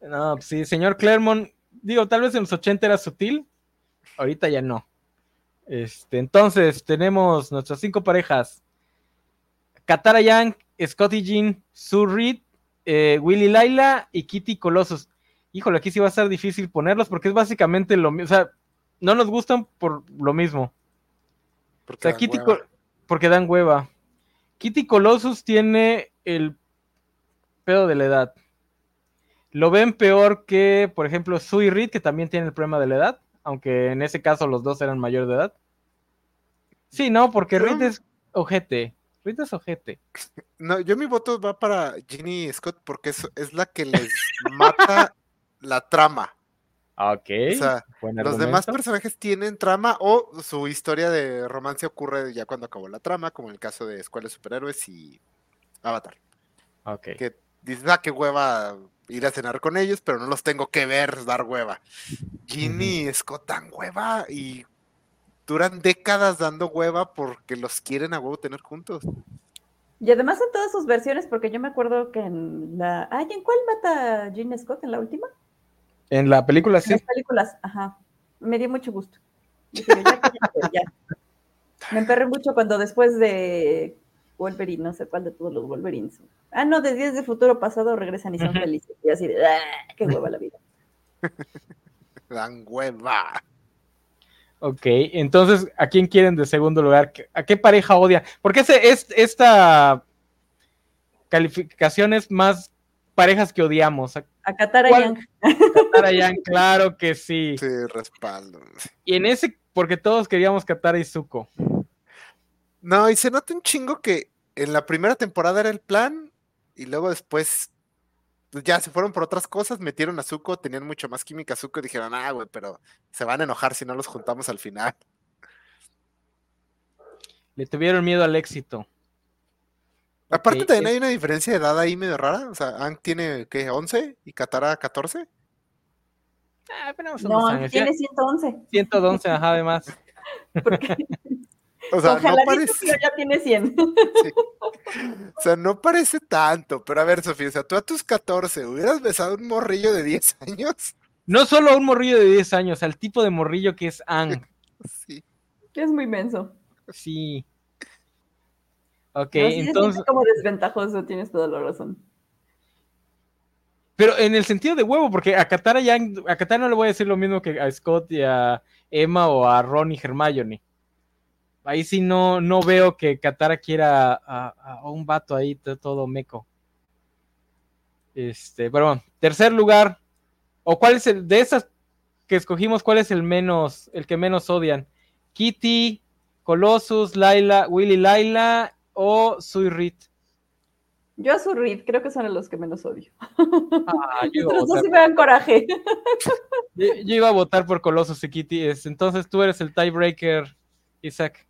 S1: no, pues sí, señor Claremont, digo, tal vez en los 80 era sutil, ahorita ya no. Este, entonces, tenemos nuestras cinco parejas. Katara Young, Scotty Jean, Sue Reed, eh, Willy Laila y Kitty Colossus. Híjole, aquí sí va a ser difícil ponerlos porque es básicamente lo mismo. O sea, no nos gustan por lo mismo. Porque, dan Kitty porque dan hueva. Kitty Colossus tiene el pedo de la edad. Lo ven peor que, por ejemplo, Sue y Reed, que también tiene el problema de la edad, aunque en ese caso los dos eran mayor de edad. Sí, no, porque Reed es ojete. Reed es ojete.
S2: No, yo mi voto va para Ginny Scott porque es, es la que les mata la trama.
S1: Ok.
S2: O sea, los demás personajes tienen trama o su historia de romance ocurre ya cuando acabó la trama, como en el caso de Escuela de Superhéroes y Avatar.
S1: Ok.
S2: Que dices, ah, qué hueva ir a cenar con ellos, pero no los tengo que ver dar hueva. Ginny Scott tan hueva y duran décadas dando hueva porque los quieren a huevo tener juntos.
S3: Y además en todas sus versiones, porque yo me acuerdo que en la. Ay, ¿en cuál mata Gene Scott? ¿En la última?
S1: En la película, sí.
S3: En las películas, ajá. Me dio mucho gusto. Me emperré mucho cuando después de Wolverine, no sé cuál de todos los Wolverines. Ah, no, de Días de Futuro Pasado regresan y son felices. Y así de, ¡ah! ¡Qué hueva la vida!
S2: Dan hueva.
S1: Ok, entonces, ¿a quién quieren de segundo lugar? ¿A qué pareja odia? Porque ese, es, esta calificación es más parejas que odiamos.
S3: A, Katara Yang.
S1: Katara Yang, claro que sí.
S2: Sí, respaldo.
S1: Y en ese, porque todos queríamos Katara y Zuko.
S2: No, y se nota un chingo que en la primera temporada era el plan y luego después ya se fueron por otras cosas, metieron a Zuko, tenían mucho más química Zuko y dijeron, ah, güey, pero se van a enojar si no los juntamos al final.
S1: Le tuvieron miedo al éxito.
S2: Aparte también hay una diferencia de edad ahí medio rara. O sea, Ang tiene, ¿qué? ¿11? ¿Y Katara 14?
S3: Ah, pero no, Ang tiene 111.
S1: 111, ajá, además.
S3: Porque o sea, no parece. ya tiene 100.
S2: O sea, no parece tanto, pero a ver, Sofía, o sea, tú a tus 14 hubieras besado un morrillo de 10 años.
S1: No solo a un morrillo de 10 años, al tipo de morrillo que es Ang.
S3: Sí. Es muy menso.
S1: Sí. Ok, entonces.
S3: Es como desventajoso, tienes toda la razón.
S1: Pero en el sentido de huevo, porque a Katara ya, a Katara no le voy a decir lo mismo que a Scott y a Emma o a Ron y Hermione ahí sí no, no veo que Katara quiera a, un vato ahí todo meco. Este, pero bueno, tercer lugar. ¿O cuál es el de esas que escogimos? ¿Cuál es el menos, el que menos odian? Kitty, Colossus, Laila, Willy Laila o Suirit.
S3: Yo a Suirit, creo que son los que menos odio. Ah, dos sí me dan coraje.
S1: Yo, iba a votar por Colossus y Kitty. Entonces tú eres el tiebreaker, Isaac.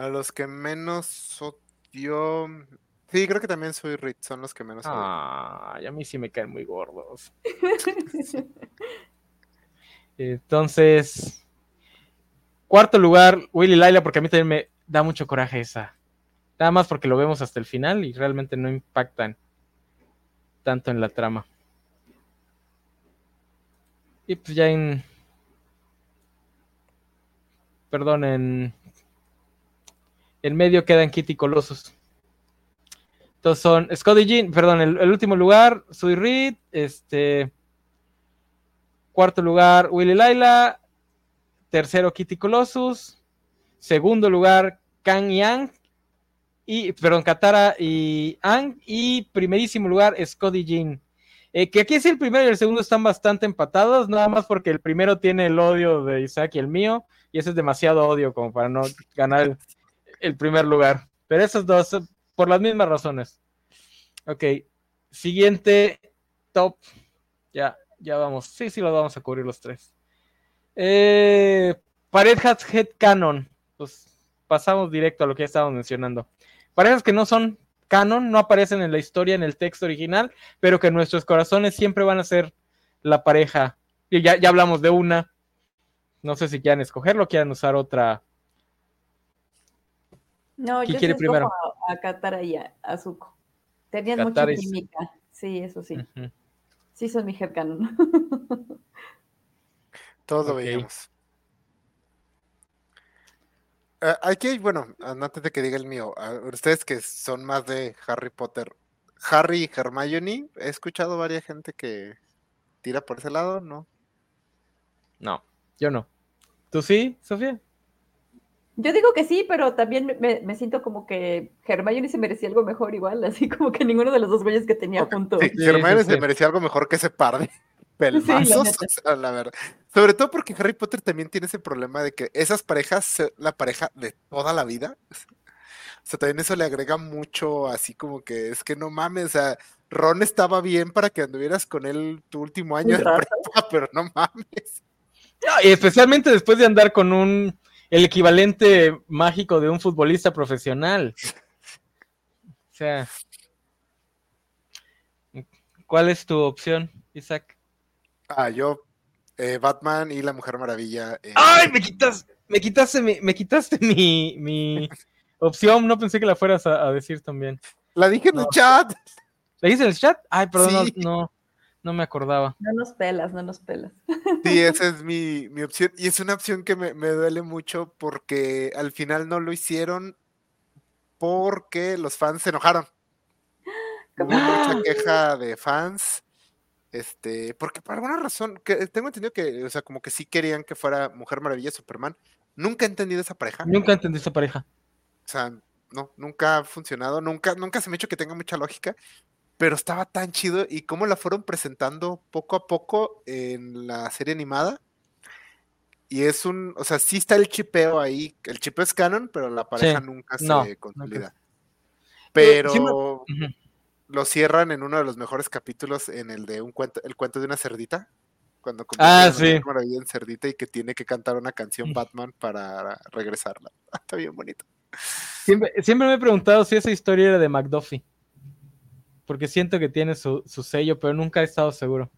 S2: A los que menos odio. Sí, creo que también soy Rich, son los que menos odio.
S1: Ah, a mí sí me caen muy gordos. Entonces, cuarto lugar, Willy Laila, porque a mí también me da mucho coraje esa. Nada más porque lo vemos hasta el final y realmente no impactan tanto en la trama. Y pues ya en. Perdón, en en medio quedan Kitty Colossus. Entonces son Scotty Jean, perdón, el, último lugar, Sui Reed, este. Cuarto lugar, Willy Laila. Tercero, Kitty Colossus. Segundo lugar, Kang Yang. Y, perdón, Katara y Ang. Y primerísimo lugar, Scotty Jean. Eh, que aquí es el primero y el segundo están bastante empatados, nada más porque el primero tiene el odio de Isaac y el mío, y ese es demasiado odio como para no ganar el primer lugar. Pero esos dos, por las mismas razones. Ok, siguiente top. Ya, ya vamos. Sí, sí, lo vamos a cubrir los tres. Eh, Pared Has Head Canon. Pues pasamos directo a lo que ya estábamos mencionando. Parejas que no son canon, no aparecen en la historia, en el texto original, pero que nuestros corazones siempre van a ser la pareja. Y ya, ya hablamos de una. No sé si quieran escogerlo, quieran usar otra
S3: no, yo quiere primero? A, a, Katara y a, Zuko. Tenían mucha química. Sí, eso sí. Sí, son mi headcanon.
S2: Todo okay. veíamos. Uh, aquí, bueno, antes de que diga el mío, uh, ustedes que son más de Harry Potter, Harry y Hermione, he escuchado varias gente que tira por ese lado, ¿no?
S1: No, yo no. ¿Tú sí, Sofía?
S3: Yo digo que sí, pero también me, siento como que Hermione se merecía algo mejor igual, así como que ninguno de los dos güeyes que tenía juntos.
S2: Sí, Hermione se merecía algo mejor que ese par de pelmazos, la, verdad. Sobre todo porque Harry Potter también tiene ese problema de que esas parejas, la pareja de toda la vida, o sea, también eso le agrega mucho, así como que es que no mames, o sea, Ron estaba bien para que anduvieras con él tu último año de prepa, pero no mames.
S1: y especialmente después de andar con un el equivalente mágico de un futbolista profesional. O sea, ¿cuál es tu opción, Isaac?
S2: Ah, yo, eh, Batman y la Mujer Maravilla.
S1: ¡Ay, me quitas! me quitaste mi, me quitaste mi, mi opción, no pensé que la fueras a, decir también.
S2: La dije en el chat.
S1: ¿La dije en el chat? Ay, perdón, no, no, me acordaba.
S3: No nos pelas, no nos pelas.
S2: Sí, esa es mi, mi opción. Y es una opción que me, me, duele mucho porque al final no lo hicieron porque los fans se enojaron. Hubo mucha queja de fans. Este, porque por alguna razón, que tengo entendido que, o sea, como que sí querían que fuera Mujer Maravilla Superman. Nunca he entendido esa pareja.
S1: Nunca he entendido esa pareja.
S2: O sea, no, nunca ha funcionado, nunca, nunca se me ha hecho que tenga mucha lógica, pero estaba tan chido y cómo la fueron presentando poco a poco en la serie animada. Y es un, o sea, sí está el chipeo ahí, el chipeo es canon, pero la pareja nunca se consolida. Pero lo cierran en uno de los mejores capítulos en el de un cuento, el cuento de una cerdita. Cuando
S1: ah, sí.
S2: en cerdita y que tiene que cantar una canción Batman para regresarla. Está bien bonito.
S1: Siempre, siempre me he preguntado si esa historia era de McDuffie. Porque siento que tiene su, sello, pero nunca he estado seguro.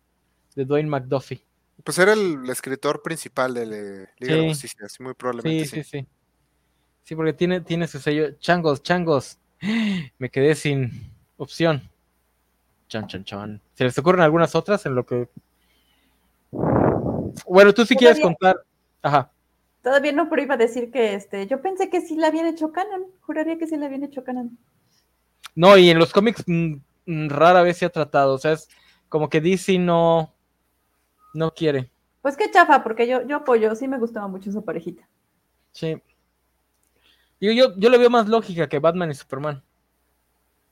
S1: De Dwayne McDuffie.
S2: Pues era el, escritor principal de Liga de Justicia, muy probablemente.
S1: Sí, sí, sí. Sí, porque tiene, tiene su sello. Changos, changos. Me quedé sin opción. Chan, chan, chan. ¿Se les ocurren algunas otras en lo que... Bueno, tú sí quieres contar. Ajá.
S3: Todavía no, pero iba a decir que este, yo pensé que sí la habían hecho canon. Juraría que sí la habían hecho canon.
S1: No, y en los cómics mm, rara vez se ha tratado. O sea, es como que DC no, no quiere.
S3: Pues qué chafa, porque yo, yo apoyo, sí me gustaba mucho esa parejita.
S1: Sí. Yo, yo, yo le veo más lógica que Batman y Superman.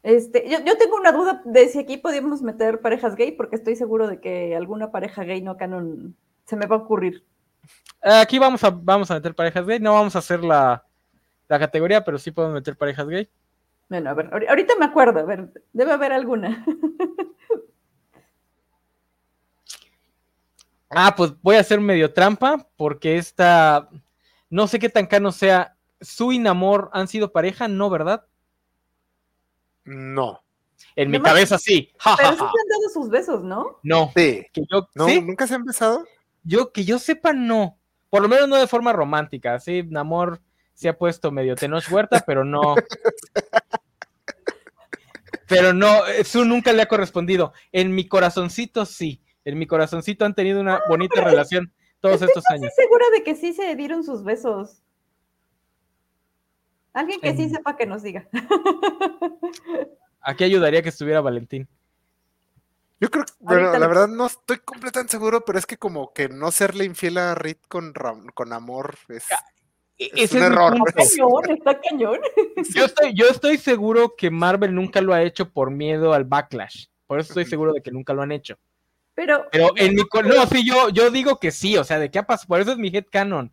S3: Este, yo, yo, tengo una duda de si aquí podíamos meter parejas gay, porque estoy seguro de que alguna pareja gay no canon se me va a ocurrir.
S1: Aquí vamos a, vamos a meter parejas gay, no vamos a hacer la, la categoría, pero sí podemos meter parejas gay.
S3: Bueno, a ver, ahorita me acuerdo, a ver, debe haber alguna.
S1: ah, pues voy a hacer medio trampa, porque esta, no sé qué tan cano sea, su y Namor han sido pareja, ¿no, verdad?
S2: No.
S1: En mi cabeza sí.
S3: Pero sí se han dado sus besos, ¿no?
S1: No.
S2: Sí. Que yo, ¿No? ¿Nunca se han besado?
S1: Yo, que yo sepa, no. Por lo menos no de forma romántica. Sí, Namor se ha puesto medio Tenoch Huerta, pero no. pero no, eso nunca le ha correspondido. En mi corazoncito sí. En mi corazoncito han tenido una bonita relación todos estos años.
S3: Estoy segura de que sí se dieron sus besos. Alguien que sí sepa que nos diga.
S1: Aquí ayudaría que estuviera Valentín.
S2: Yo creo que, bueno, la verdad no estoy completamente seguro, pero es que como que no serle infiel a Reed con, con amor es,
S1: es un error.
S3: Está cañón, está cañón.
S1: Yo estoy, yo estoy seguro que Marvel nunca lo ha hecho por miedo al backlash. Por eso estoy seguro de que nunca lo han hecho.
S3: Pero,
S1: pero en mi no, sí, yo, yo digo que sí, o sea, de qué ha pasado, por eso es mi head canon.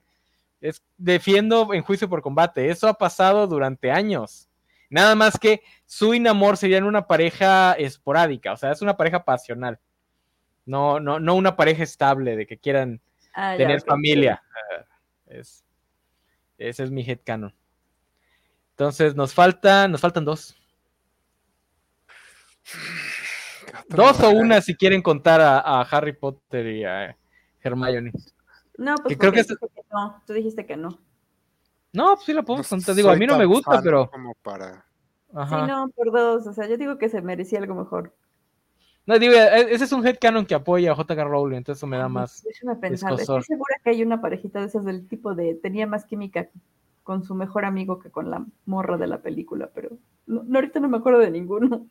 S1: Es defiendo en juicio por combate. Eso ha pasado durante años. Nada más que su y Namor serían una pareja esporádica, o sea, es una pareja pasional. No, no, no una pareja estable de que quieran ah, tener familia. Es, ese es mi head canon. Entonces nos falta, nos faltan dos. Dos o una si quieren contar a, Harry Potter y a Hermione.
S3: No, pues creo que, no, tú dijiste que no.
S1: No, pues sí la puedo contar. Digo, a mí no me gusta, pero.
S2: Como para...
S3: Sí, no, por dos. O sea, yo digo que se merecía algo mejor.
S1: No, digo, e, ese es un headcanon que apoya a J.K. Rowling, entonces eso me da más.
S3: Déjame pensar, estoy segura que hay una parejita de esas del tipo de. Tenía más química con su mejor amigo que con la morra de la película, pero no, ahorita no me acuerdo de ninguno.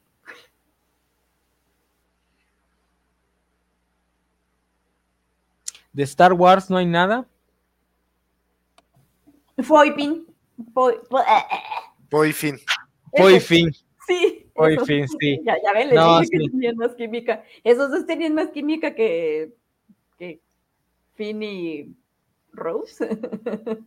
S1: De Star Wars no hay nada.
S3: Foypin.
S2: Foyfin.
S1: Foyfin.
S3: Sí.
S1: Foyfin, sí.
S3: Ya, ya ven, les dije que tenían más química. Esos dos tenían más química que, que Finn y Rose.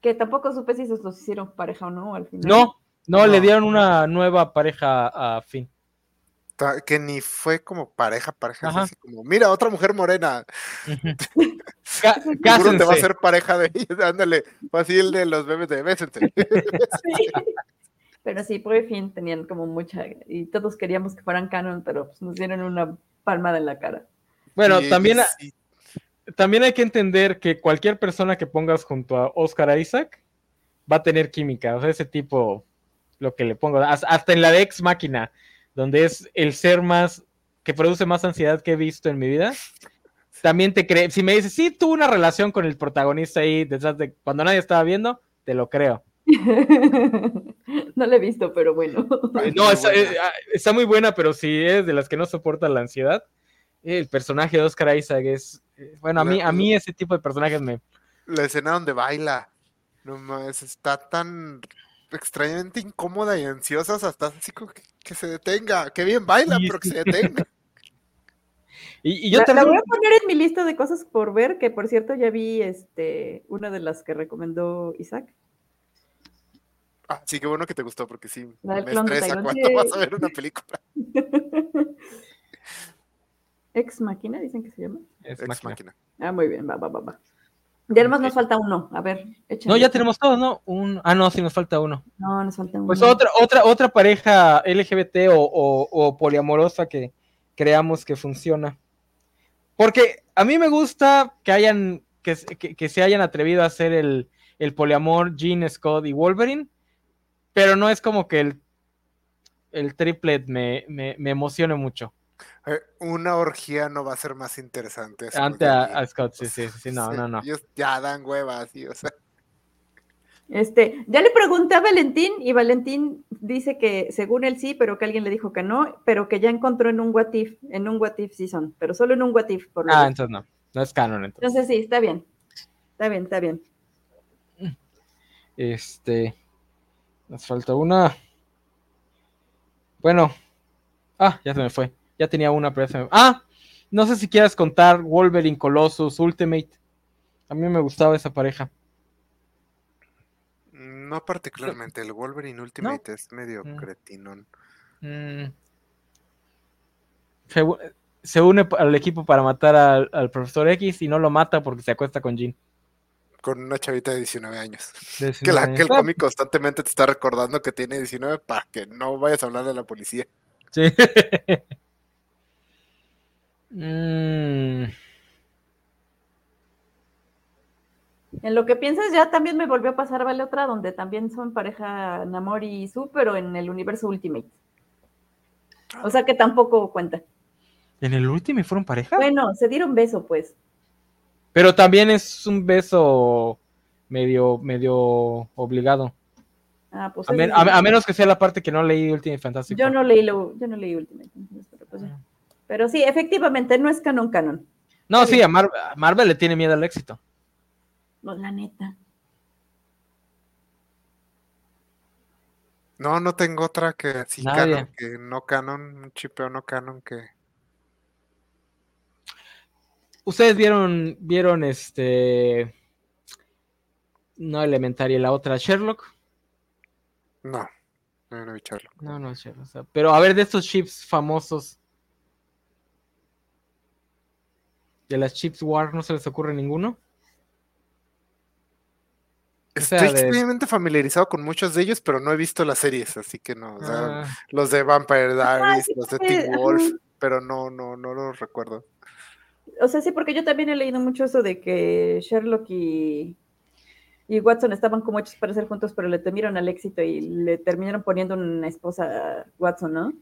S3: Que tampoco supe si esos los hicieron pareja o no al final.
S1: No, no, le dieron una nueva pareja a Finn
S2: que ni fue como pareja, pareja, así como, mira, otra mujer morena. Seguro te va a ser pareja de ella, ándale, fácil de los bebés de Bésense.
S3: sí. Pero sí, por fin tenían como mucha, y todos queríamos que fueran canon, pero pues nos dieron una palmada en la cara.
S1: Bueno, también también hay que entender que cualquier persona que pongas junto a Oscar Isaac va a tener química. O sea, ese tipo, lo que le pongo, hasta en la de Ex Máquina, donde es el ser más que produce más ansiedad que he visto en mi vida. También te creo, si me dices, sí, tuvo una relación con el protagonista ahí detrás de cuando nadie estaba viendo, te lo creo.
S3: no la he visto, pero bueno.
S1: No, eh, ah, está, muy buena, pero si es de las que no soportan la ansiedad, el personaje de Oscar Isaac es, eh, bueno, a mí, a mí ese tipo de personajes me...
S2: La escena donde baila, no más, está tan extrañamente incómoda y ansiosa hasta así como que, se detenga, que bien baila, pero que se detenga.
S3: Y, yo la, voy a poner en mi lista de cosas por ver, que por cierto ya vi este una de las que recomendó Isaac.
S2: Ah, sí, qué bueno que te gustó, porque sí, me estresa cuando vas a ver una película.
S3: Ex Máquina, dicen que se llama.
S2: Ex, máquina.
S3: Ah, muy bien, va, va, va, va. Ya además nos falta uno, a ver,
S1: No, ya tenemos todos, ¿no? Un... Ah, no, sí nos falta uno.
S3: No, nos falta uno.
S1: Pues otra, otra, otra pareja LGBT o, o poliamorosa que creamos que funciona. Porque a mí me gusta que hayan, que, que, se hayan atrevido a hacer el, el poliamor Jean, Scott y Wolverine, pero no es como que el, el triplet me, me, me emocione mucho.
S2: Eh, una orgía no va a ser más interesante.
S1: Ante a, Scott, sí, sí, sí, no, no, no.
S2: ya dan huevas, sí, o sea.
S3: Este, ya le pregunté a Valentín y Valentín dice que según él sí, pero que alguien le dijo que no, pero que ya encontró en un What If, en un What If Season, pero solo en un What If.
S1: Por ah, entonces no, no es canon entonces.
S3: Entonces sí, está bien, está bien, está bien.
S1: Este, nos falta una. Bueno, ah, ya se me fue, ya tenía una, pero ya se me... Ah, no sé si quieras contar Wolverine Colossus Ultimate. A mí me gustaba esa pareja.
S2: No particularmente, el Wolverine Ultimate es medio mm. cretinón. Mm.
S1: Se, une al equipo para matar al, profesor X y no lo mata porque se acuesta con Jean.
S2: Con una chavita de 19 años. que, la, que el cómic constantemente te está recordando que tiene 19 para que no vayas a hablar de la policía.
S1: Sí. mm.
S3: En lo que piensas, ya también me volvió a pasar, vale otra, donde también son pareja Namori y Su, pero en el universo Ultimate. O sea que tampoco cuenta.
S1: ¿En el Ultimate fueron pareja?
S3: Bueno, se dieron beso, pues.
S1: Pero también es un beso medio, medio obligado. Ah, pues a, menos que sea la parte que no leí Ultimate Fantastic.
S3: Yo no leí lo, yo no leí Ultimate. Pero, pues, ah. pero sí, efectivamente, no es canon canon.
S1: No, sí, a Marvel le tiene miedo al éxito.
S3: No, la neta.
S2: No, no tengo otra que sí canon, que no canon, un chipeo no canon que.
S1: Ustedes vieron, vieron este. No Elementaria, la otra Sherlock.
S2: No, no, no vi Sherlock.
S1: No, no Sherlock. pero a ver, de estos chips famosos. De las chips War, ¿no se les ocurre ninguno?
S2: Estoy extremadamente familiarizado con muchos de ellos, pero no he visto las series, así que no. Ah. Los de Vampire Diaries, los de Teen Wolf, pero no, no, no los recuerdo.
S3: O sea, sí, porque yo también he leído mucho eso de que Sherlock y, y Watson estaban como hechos para ser juntos, pero le temieron al éxito y le terminaron poniendo una esposa a Watson, ¿no?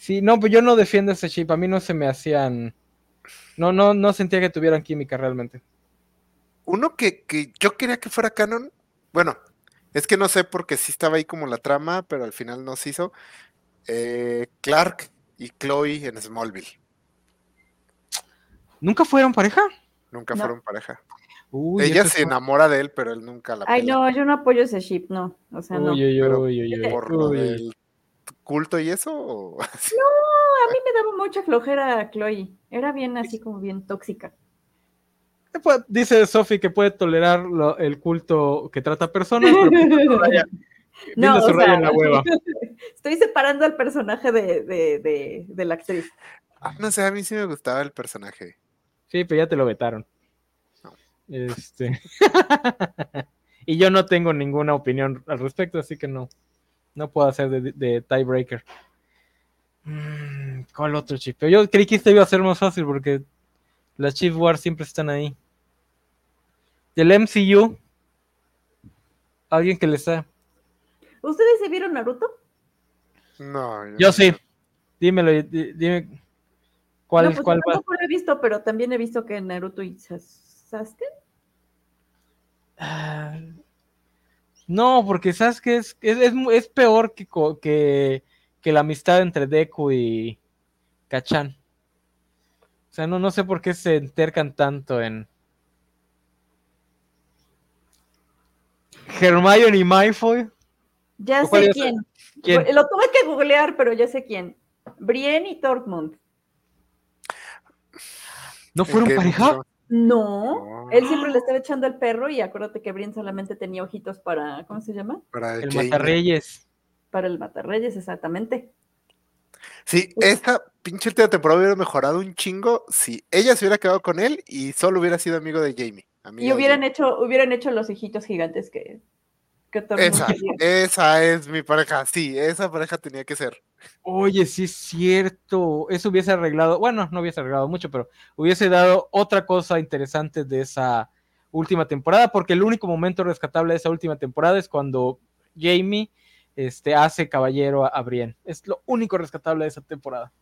S1: Sí, no, pues yo no defiendo ese chip. A mí no se me hacían. No, no, no sentía que tuvieran química realmente.
S2: Uno que, yo quería que fuera canon, bueno, es que no sé porque sí estaba ahí como la trama, pero al final no se hizo. Eh, Clark y Chloe en Smallville.
S1: ¿Nunca fueron pareja?
S2: Nunca fueron pareja. Ella se enamora de él, pero él nunca la
S3: Ay, no, yo no apoyo ese ship, no. O sea, no.
S2: ¿Por lo del culto y eso? No,
S3: a mí me daba mucha flojera Chloe. Era bien así como bien tóxica.
S1: Dice Sophie que puede tolerar el culto que trata personas, pero
S3: no, o sea, en la hueva. Estoy separando al personaje de, de, de, la actriz.
S2: Ah, no sé, a mí sí me gustaba el personaje.
S1: Sí, pero ya te lo vetaron. Este. y yo no tengo ninguna opinión al respecto, así que no. No puedo hacer de, tiebreaker. Mm, ¿Cuál otro chip? Yo creí que este iba a ser más fácil porque Las Chief Wars siempre están ahí. Del MCU. Alguien que les está.
S3: ¿Ustedes se vieron Naruto?
S2: No.
S1: Yo, sí. Dímelo, dime. ¿Cuál,
S3: no, pues
S1: cuál
S3: yo tampoco lo he visto, pero también he visto que Naruto y Sasuke.
S1: Ah, no, porque Sasuke es, es, es, es peor que, que, que, la amistad entre Deku y Kachan. O sea, no, no sé por qué se entercan tanto en. Hermione y Malfoy.
S3: Ya sé quién. Lo tuve que googlear, pero ya sé quién. Brienne y Tormund.
S1: ¿No fueron pareja?
S3: No, él siempre le estaba echando el perro y acuérdate que Brienne solamente tenía ojitos para, ¿cómo se llama?
S2: Para
S1: el Matarreyes.
S3: Para el Matarreyes, exactamente.
S2: Sí, esta pinche última temporada hubiera mejorado un chingo si ella se hubiera quedado con él y solo hubiera sido amigo de Jamie.
S3: y hubieran hecho, hubieran hecho los hijitos gigantes que,
S2: esa, esa es mi pareja, sí, esa pareja tenía que ser.
S1: Oye, sí es cierto, eso hubiese arreglado, bueno, no hubiese arreglado mucho, pero hubiese dado otra cosa interesante de esa última temporada, porque el único momento rescatable de esa última temporada es cuando Jamie este, hace caballero a, Brienne. Es lo único rescatable de esa temporada.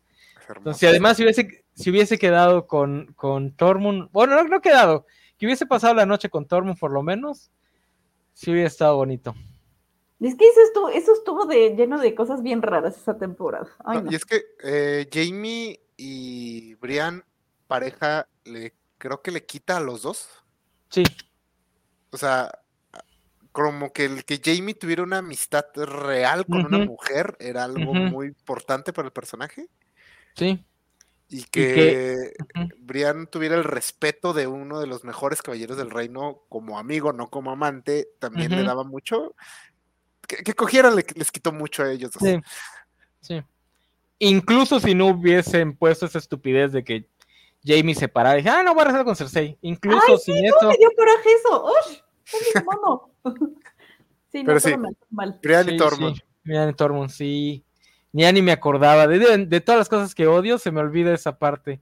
S1: Entonces, además, si hubiese, si hubiese quedado con, con Tormund, bueno, no, no quedado, que hubiese pasado la noche con Tormund por lo menos, sí hubiera estado bonito.
S3: Es que eso estuvo, eso estuvo de, lleno de cosas bien raras esa temporada.
S2: Y es que eh, Jamie y Brian, pareja, le, creo que le quita a los dos.
S1: Sí.
S2: O sea, como que el que Jamie tuviera una amistad real con una mujer era algo muy importante para el personaje.
S1: Sí.
S2: Y que, Brian tuviera el respeto de uno de los mejores caballeros del reino como amigo, no como amante, también le daba mucho. Que, cogieran les quitó mucho a ellos.
S1: Sí. sí. Incluso si no hubiesen puesto esa estupidez de que Jamie se parara y dije, ah, no voy a rezar con Cersei. Incluso Ay, sin eso.
S3: me dio coraje eso. ¡Uy! mono!
S2: sí, Pero sí, mal. Brian y Tormund.
S1: Brian y Tormund, sí. Ya ni me acordaba. De, todas las cosas que odio, se me olvida esa parte.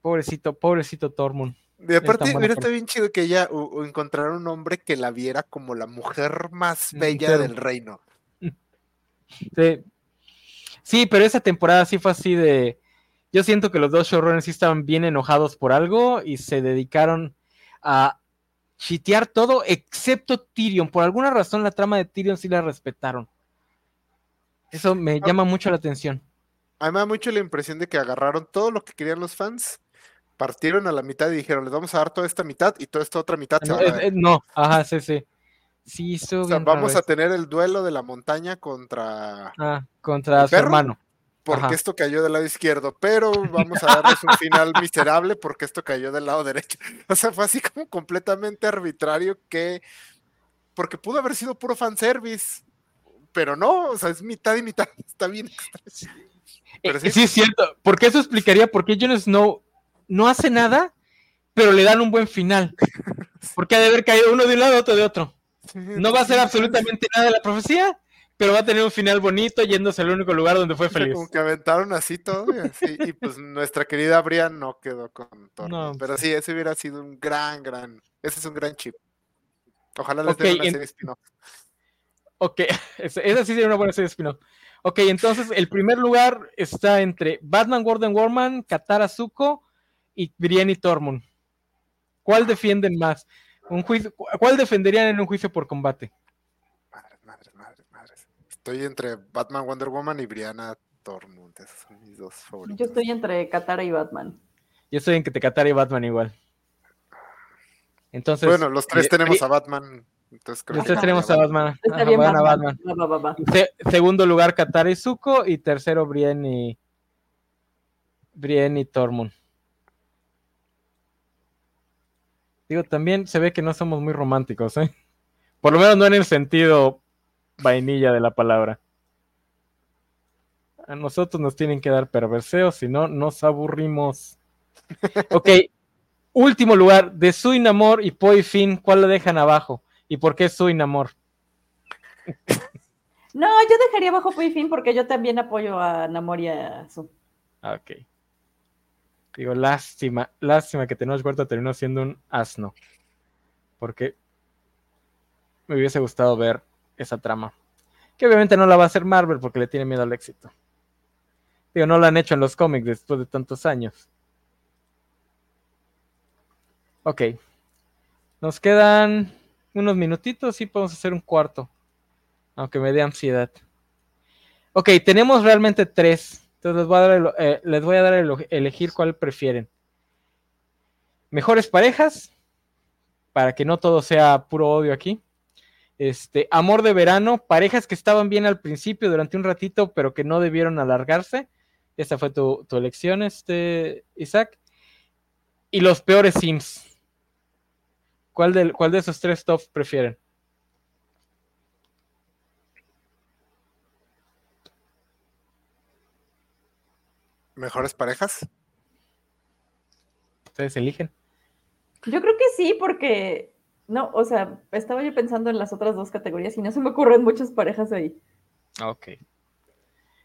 S1: Pobrecito, pobrecito Tormund.
S2: Y aparte, hubiera estado bien chido que ella o, encontrara un hombre que la viera como la mujer más bella del reino.
S1: Sí. sí, pero esa temporada sí fue así de. Yo siento que los dos showrunners sí estaban bien enojados por algo y se dedicaron a chitear todo excepto Tyrion. Por alguna razón la trama de Tyrion sí la respetaron. Eso me ah. llama mucho la atención.
S2: A mí me da mucho la impresión de que agarraron todo lo que querían los fans, partieron a la mitad y dijeron, les vamos a dar toda esta mitad y toda esta otra mitad
S1: no, no, ajá, sí, sí. Sí,
S2: o sea, vamos a tener el duelo de la montaña contra,
S1: ah, contra su hermano.
S2: Porque esto cayó del lado izquierdo, pero vamos a darles un final miserable porque esto cayó del lado derecho. O sea, fue así como completamente arbitrario que, porque pudo haber sido puro fanservice, pero no, o sea, es mitad y mitad, está bien.
S1: Pero eh, sí. es cierto, porque eso explicaría por qué Jon Snow no hace nada, pero le dan un buen final. Porque ha de haber caído uno de un lado, otro de otro. No va a ser absolutamente nada de la profecía, pero va a tener un final bonito yéndose al único lugar donde fue feliz.
S2: Como que aventaron así todo y, pues nuestra querida Brian no quedó con todo. pero sí, ese hubiera sido un gran, gran, ese es un gran chip. Ojalá les dé una serie spin-off.
S1: Ok, esa sí sería una buena serie de spin-off. Ok, entonces el primer lugar está entre Batman Gordon Warman, Katara Zuko y Brienne Tormund. ¿Cuál defienden más? Un juicio, ¿Cuál defenderían en un juicio por combate?
S2: Madre, madre, madre, madre. Estoy entre Batman Wonder Woman y Brianna Tormund. Esos son mis dos favoritos.
S3: Yo estoy entre Katara y Batman.
S1: Yo estoy entre Katara y Batman igual. Entonces,
S2: bueno, los tres eh, tenemos a Batman entonces,
S1: tenemos a Batman. segundo lugar, Katara y Zuko. Y tercero, Brienne y. Brienne y Tormund. Digo, también se ve que no somos muy románticos, ¿eh? Por lo menos no en el sentido vainilla de la palabra. A nosotros nos tienen que dar perverseos, si no, nos aburrimos. Ok, último lugar, de Suinamor y Poi Fin, ¿cuál lo dejan abajo? ¿Y por qué su Namor?
S3: No, yo dejaría bajo Fin porque yo también apoyo a Namor y a Su.
S1: Ah, ok. Digo, lástima, lástima que Tenoch Huerta terminó siendo un asno. Porque me hubiese gustado ver esa trama. Que obviamente no la va a hacer Marvel porque le tiene miedo al éxito. Digo, no la han hecho en los cómics después de tantos años. Ok. Nos quedan unos minutitos y podemos hacer un cuarto. Aunque me dé ansiedad. Ok, tenemos realmente tres. Entonces les voy a dar, eh, a elegir cuál prefieren. Mejores parejas, para que no todo sea puro odio aquí. Este, amor de verano, parejas que estaban bien al principio durante un ratito, pero que no debieron alargarse. Esa fue tu, elección, este, Isaac. Y los peores Sims. ¿Cuál de, cuál de esos tres tops prefieren?
S2: ¿Mejores parejas?
S1: Ustedes eligen.
S3: Yo creo que sí, porque no, o sea, estaba yo pensando en las otras dos categorías y no se me ocurren muchas parejas ahí.
S1: Ok.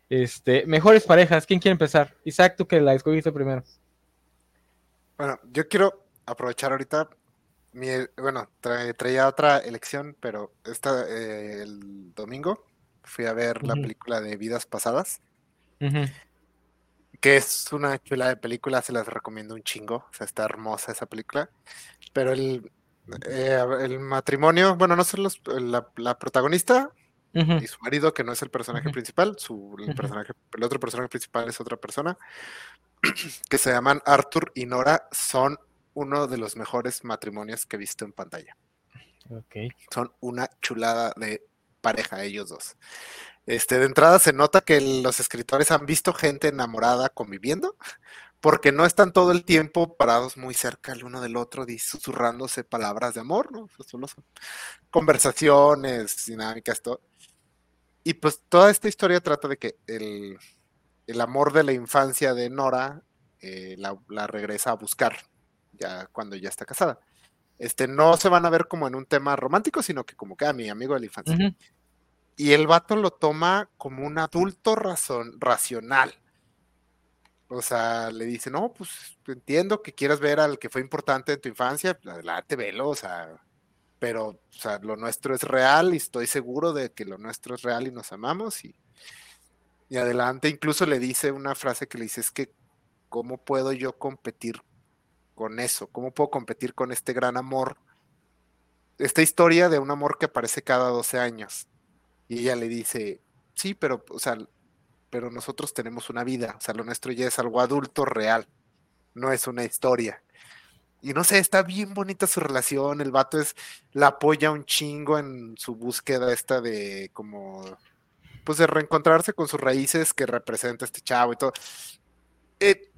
S1: Este, mejores parejas, ¿quién quiere empezar? Isaac, tú que la escogiste primero.
S2: Bueno, yo quiero aprovechar ahorita mi, bueno, traía otra elección, pero esta, eh, el domingo fui a ver la película de Vidas Pasadas. Que es una chula de película, se las recomiendo un chingo, o sea, está hermosa esa película, pero el, eh, el matrimonio, bueno, no son los, la, protagonista y su marido, que no es el personaje principal, su, el, personaje, el otro personaje principal es otra persona, que se llaman Arthur y Nora, son uno de los mejores matrimonios que he visto en pantalla.
S1: Okay.
S2: Son una chulada de pareja ellos dos. Este, de entrada se nota que los escritores han visto gente enamorada conviviendo, porque no están todo el tiempo parados muy cerca el uno del otro, susurrándose palabras de amor, ¿no? Solo son conversaciones, dinámicas, todo. Y pues toda esta historia trata de que el, amor de la infancia de Nora eh, la, regresa a buscar ya cuando ya está casada. Este, no se van a ver como en un tema romántico, sino que como que a ah, mi amigo de la infancia. Y el vato lo toma como un adulto razón, racional. O sea, le dice, no, pues entiendo que quieras ver al que fue importante en tu infancia, adelante, velo, o sea, pero, o sea, lo nuestro es real y estoy seguro de que lo nuestro es real y nos amamos y, y adelante. Incluso le dice una frase que le dice, es que, ¿cómo puedo yo competir con eso? ¿Cómo puedo competir con este gran amor? Esta historia de un amor que aparece cada 12 años y ella le dice, sí, pero, o sea, pero nosotros tenemos una vida, o sea, lo nuestro ya es algo adulto real, no es una historia. Y no sé, está bien bonita su relación, el vato es, la apoya un chingo en su búsqueda esta de como, pues de reencontrarse con sus raíces que representa este chavo y todo. Eh,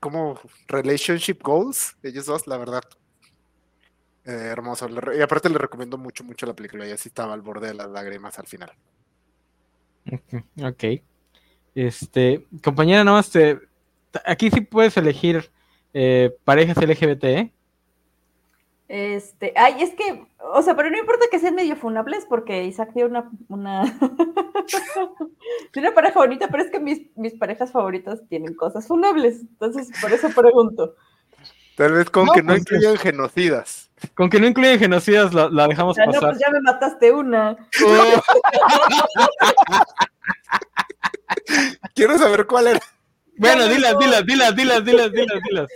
S2: como relationship goals, ellos dos, la verdad, eh, hermoso. Y aparte le recomiendo mucho, mucho la película. Ya sí estaba al borde de las lágrimas al final.
S1: Ok. Este, compañera, nada más te, aquí sí puedes elegir eh, parejas LGBT, ¿eh?
S3: Este, ay, es que, o sea, pero no importa que sean medio funables, porque Isaac tiene una, una, tiene una pareja bonita, pero es que mis, mis parejas favoritas tienen cosas funables, entonces por eso pregunto.
S2: Tal vez con que no pues, incluyan genocidas.
S1: Con que no incluyan genocidas la, dejamos pasar. No, pues
S3: ya me mataste una.
S2: Quiero saber cuál era.
S1: Bueno, dilas, dilas, dilas, dilas, dilas, dilas, dilas.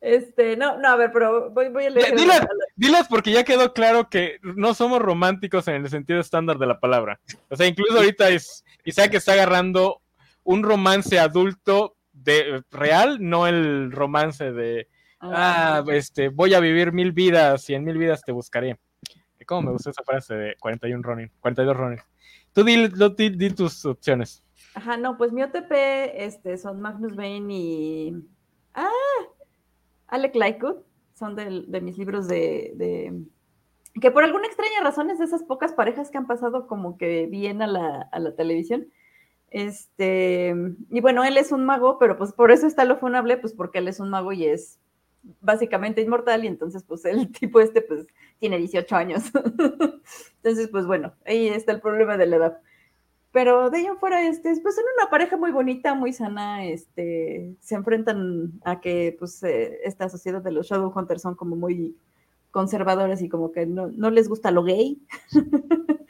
S3: Este, no, no, a ver, pero voy, voy a leer.
S1: Dilas, dilas porque ya quedó claro que no somos románticos en el sentido estándar de la palabra. O sea, incluso ahorita es que está agarrando un romance adulto de real, no el romance de ah, este, voy a vivir mil vidas y en mil vidas te buscaré. ¿Cómo me gusta esa frase de 41 Ronin, 42 Ronin? Tú di, tus opciones.
S3: Ajá, no, pues mi OTP este, son Magnus Bane y. ¡Ah! Alec Lycud. Son de, mis libros de, Que por alguna extraña razón es de esas pocas parejas que han pasado como que bien a la, a la televisión. Este. Y bueno, él es un mago, pero pues por eso está lo funable, pues porque él es un mago y es básicamente inmortal y entonces pues el tipo este pues tiene 18 años. entonces pues bueno, ahí está el problema de la edad. Pero de ahí fuera, este, pues son una pareja muy bonita, muy sana, este, se enfrentan a que, pues, eh, esta sociedad de los Shadowhunters son como muy conservadores y como que no, no les gusta lo gay.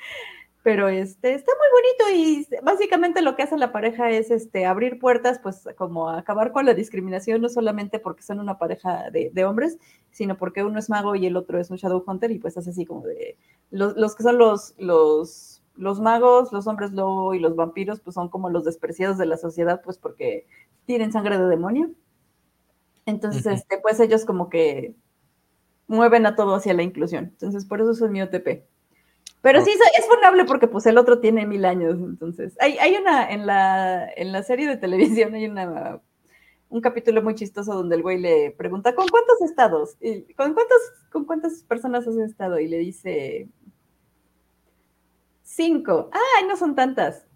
S3: Pero este, está muy bonito y básicamente lo que hace la pareja es este, abrir puertas, pues como acabar con la discriminación, no solamente porque son una pareja de, de hombres, sino porque uno es mago y el otro es un Shadowhunter y pues es así como de los, los que son los, los los magos, los hombres lobo y los vampiros, pues son como los despreciados de la sociedad, pues porque tienen sangre de demonio. Entonces, este, pues ellos como que mueven a todo hacia la inclusión. Entonces, por eso es mi OTP. Pero sí, es funable porque pues el otro tiene mil años. Entonces, hay, hay una, en la, en la serie de televisión hay una, un capítulo muy chistoso donde el güey le pregunta, ¿con cuántos estados? Y, ¿con, cuántos, ¿Con cuántas personas has estado? Y le dice, cinco. ¡Ay, no son tantas!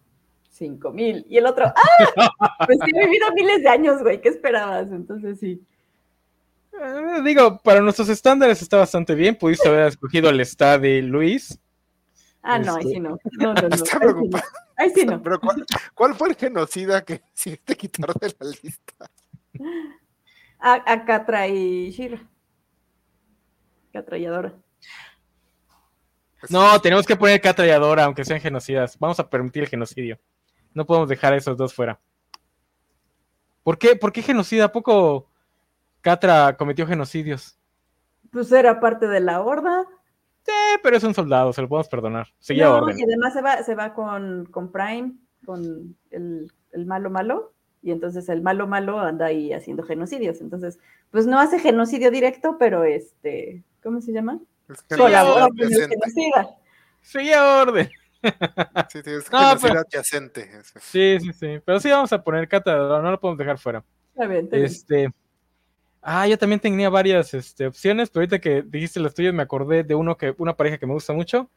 S3: Cinco mil. Y el otro, ¡ah! Pues sí, he vivido miles de años, güey. ¿Qué esperabas? Entonces sí.
S1: Eh, digo, para nuestros estándares está bastante bien. Pudiste haber escogido el de Luis.
S3: Ah, no, ahí sí no. No, no, no.
S2: Está preocupado.
S3: Ahí sí no.
S2: Pero ¿cuál, fue el genocida que hiciste quitar de la lista?
S3: A, a Catra y Shira. Catra y Adora.
S1: No, tenemos que poner Catralladora, aunque sean genocidas. Vamos a permitir el genocidio. No podemos dejar a esos dos fuera. ¿Por qué, ¿Por qué genocida? ¿A poco Catra cometió genocidios?
S3: Pues era parte de la horda.
S1: Sí, pero es un soldado, se lo podemos perdonar. Seguía no, orden.
S3: Y además se va, se va con, con Prime, con el, el, malo malo, y entonces el malo malo anda ahí haciendo genocidios. Entonces, pues no hace genocidio directo, pero este, ¿cómo se llama?
S1: Colabora con el genocida. Seguía orden.
S2: Sí, sí, es no, pero, adyacente.
S1: Sí, sí, sí. Pero sí vamos a poner cátedra, no lo podemos dejar fuera.
S3: Está bien, está
S1: este, Ah, yo también tenía varias este, opciones, pero ahorita que dijiste las tuyas me acordé de uno que, una pareja que me gusta mucho.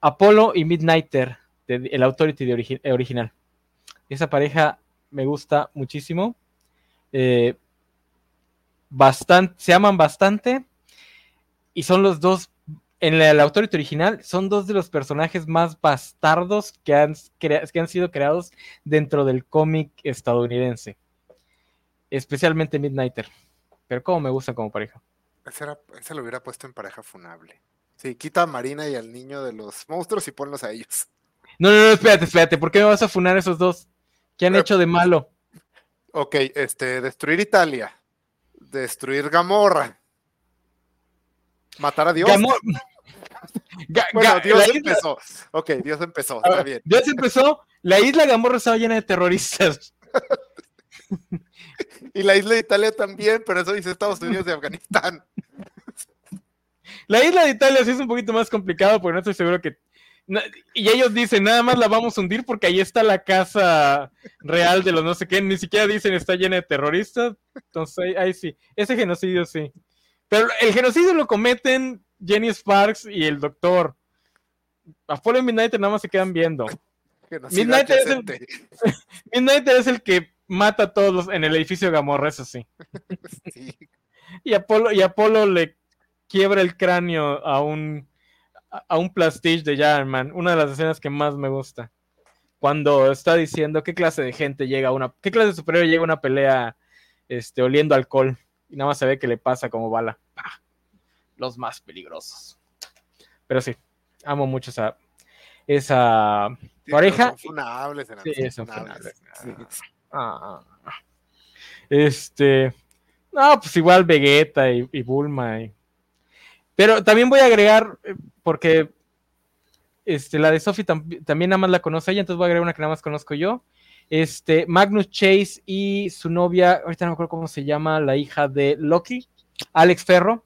S1: Apolo y Midnighter, de, el Authority de eh, original. Esa pareja me gusta muchísimo. Eh, bastante, se aman bastante y son los dos, en el Authority original, son dos de los personajes más bastardos que han, que han sido creados dentro del cómic estadounidense. Especialmente Midnighter. Pero como me gusta como pareja.
S2: Ese, lo hubiera puesto en pareja funable. Sí, quita a Marina y al niño de los monstruos y ponlos a ellos.
S1: No, no, no, espérate, espérate. ¿Por qué me vas a funar a esos dos? ¿Qué han hecho de malo?
S2: Ok, este, destruir Italia. Destruir Gamorra. ¿Matar a Dios? bueno, Dios empezó. Ok, Dios empezó, está bien.
S1: Dios empezó, la isla Gamorra estaba llena de terroristas.
S2: y la isla de Italia también, pero eso dice Estados Unidos de Afganistán.
S1: La isla de Italia sí es un poquito más complicado porque no estoy seguro que... Y ellos dicen, nada más la vamos a hundir porque ahí está la casa real de los no sé qué, ni siquiera dicen está llena de terroristas. Entonces ahí sí, ese genocidio sí. Pero el genocidio lo cometen Jenny Sparks y el doctor. Apolo y Midnight nada más se quedan viendo. Midnight es, el, es, el, que mata a todos en el edificio Gamorra, eso sí. Y, Apolo, y Apolo le quiebra el cráneo a un, a un plastiche de Jarman. Una de las escenas que más me gusta. Cuando está diciendo qué clase de gente llega a una. qué clase de superior llega a una pelea este, oliendo alcohol y nada más se ve que le pasa como bala. los más peligrosos. Pero sí, amo mucho esa, esa pareja.
S2: Son funables,
S1: sí, son funables. Ah. Este. No, pues igual Vegeta y, Bulma. Pero también voy a agregar, eh, porque este, la de Sophie también nada más la conoce ella, entonces voy a agregar una que nada más conozco yo. Este, Magnus Chase y su novia, ahorita no me acuerdo cómo se llama, la hija de Loki, Alex Ferro.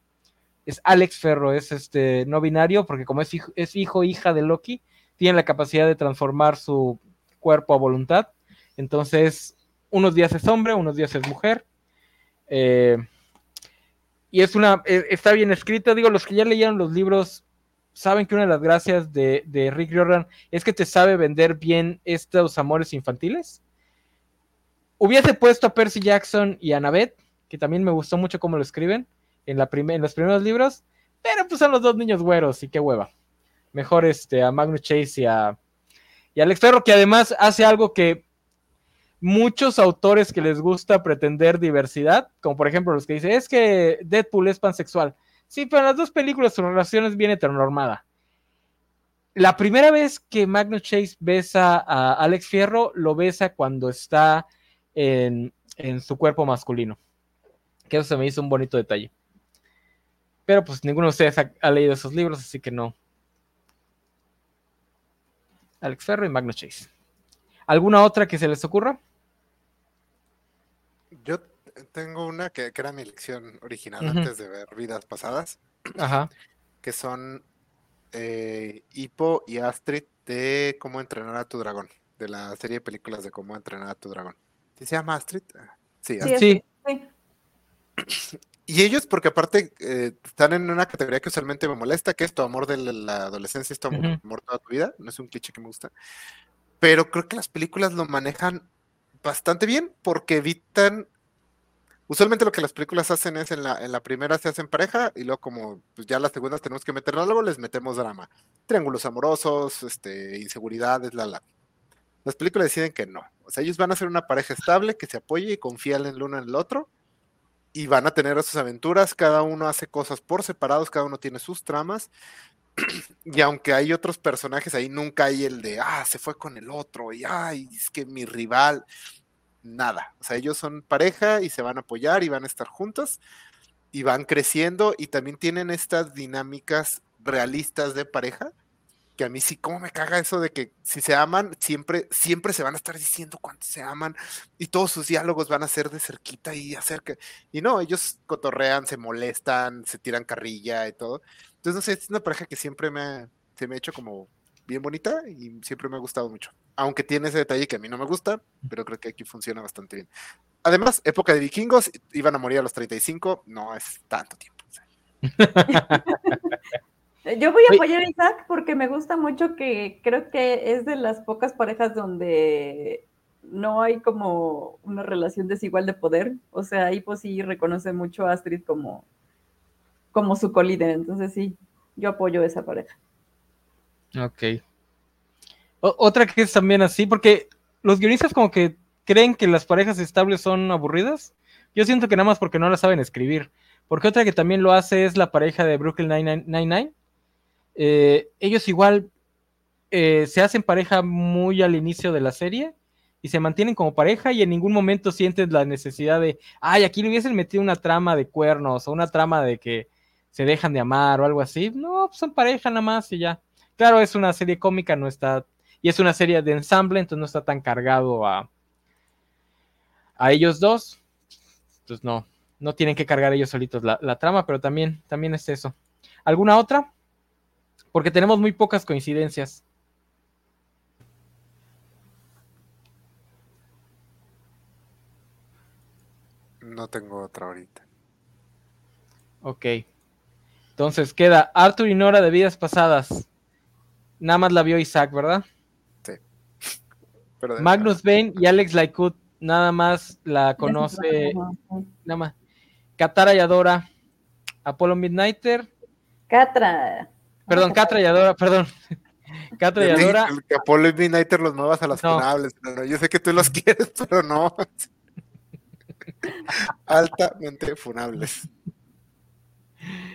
S1: Es Alex Ferro, es este no binario, porque como es hijo, es hijo hija de Loki, tiene la capacidad de transformar su cuerpo a voluntad. Entonces, unos días es hombre, unos días es mujer. Eh, y es una, eh, está bien escrita, digo, los que ya leyeron los libros saben que una de las gracias de, Rick Riordan es que te sabe vender bien estos amores infantiles. Hubiese puesto a Percy Jackson y a Annabeth, que también me gustó mucho cómo lo escriben en, la en los primeros libros, pero pues son los dos niños güeros y qué hueva. Mejor este, a Magnus Chase y a, Y Alex Ferro, que además hace algo que muchos autores que les gusta pretender diversidad, como por ejemplo los que dicen, es que Deadpool es pansexual. Sí, pero en las dos películas su relación es bien heteronormada. La primera vez que Magnus Chase besa a Alex Fierro, lo besa cuando está en, en su cuerpo masculino. Que eso se me hizo un bonito detalle. Pero pues ninguno de ustedes ha, leído esos libros, así que no. Alex Ferro y Magnus Chase. ¿Alguna otra que se les ocurra?
S2: Yo tengo una que, era mi lección original antes de ver vidas pasadas.
S1: Ajá.
S2: Que son eh, Hippo y Astrid de Cómo entrenar a tu dragón. De la serie de películas de Cómo entrenar a tu dragón. ¿Se llama Astrid?
S1: Sí, Sí.
S2: Y ellos, porque aparte eh, están en una categoría que usualmente me molesta, que es tu amor de la, adolescencia, es tu amor, toda tu vida. No es un cliché que me gusta. Pero creo que las películas lo manejan bastante bien porque evitan. Usualmente lo que las películas hacen es en la, en la primera se hacen pareja y luego como pues ya las segundas tenemos que meternos algo, les metemos drama. Triángulos amorosos, este, inseguridades, la la. Las películas deciden que no. O sea, ellos van a ser una pareja estable que se apoye y confía en el uno en el otro y van a tener sus aventuras, cada uno hace cosas por separados, cada uno tiene sus tramas, y aunque hay otros personajes ahí, nunca hay el de, ah, se fue con el otro, y ay, es que mi rival, nada, o sea, ellos son pareja y se van a apoyar y van a estar juntos y van creciendo y también tienen estas dinámicas realistas de pareja que a mí sí, como me caga eso de que si se aman, siempre, siempre se van a estar diciendo cuánto se aman y todos sus diálogos van a ser de cerquita y acerca. Y no, ellos cotorrean, se molestan, se tiran carrilla y todo. Entonces, no sé, es una pareja que siempre me, se me ha hecho como bien bonita y siempre me ha gustado mucho. Aunque tiene ese detalle que a mí no me gusta, pero creo que aquí funciona bastante bien. Además, época de vikingos, iban a morir a los 35, no es tanto tiempo.
S3: Yo voy a apoyar a Isaac porque me gusta mucho que creo que es de las pocas parejas donde no hay como una relación desigual de poder. O sea, ahí pues sí reconoce mucho a Astrid como, como su colíder. Entonces sí, yo apoyo esa pareja.
S1: Ok. otra que es también así, porque los guionistas como que creen que las parejas estables son aburridas. Yo siento que nada más porque no las saben escribir. Porque otra que también lo hace es la pareja de Brooklyn Nine-Nine eh, ellos igual eh, se hacen pareja muy al inicio de la serie y se mantienen como pareja y en ningún momento sienten la necesidad de, ay, aquí le hubiesen metido una trama de cuernos o una trama de que se dejan de amar o algo así. No, pues son pareja nada más y ya. Claro, es una serie cómica, no está, y es una serie de ensamble, entonces no está tan cargado a, a ellos dos. Pues no, no tienen que cargar ellos solitos la, la trama, pero también, también es eso. ¿Alguna otra? porque tenemos muy pocas coincidencias.
S2: No tengo otra ahorita.
S1: Ok. Entonces queda Arthur y Nora de vidas pasadas. Nada más la vio Isaac, ¿verdad?
S2: Sí.
S1: Magnus Bane y Alex Laikut nada más la conoce. Nada más. Katara y Adora. Apollo Midnighter.
S3: Catra.
S1: Perdón, Catra y Adora, perdón. Catra y Adora.
S2: Que Apolo y Midnighter los muevas a las funables. yo sé que tú los quieres, pero no. Altamente funables.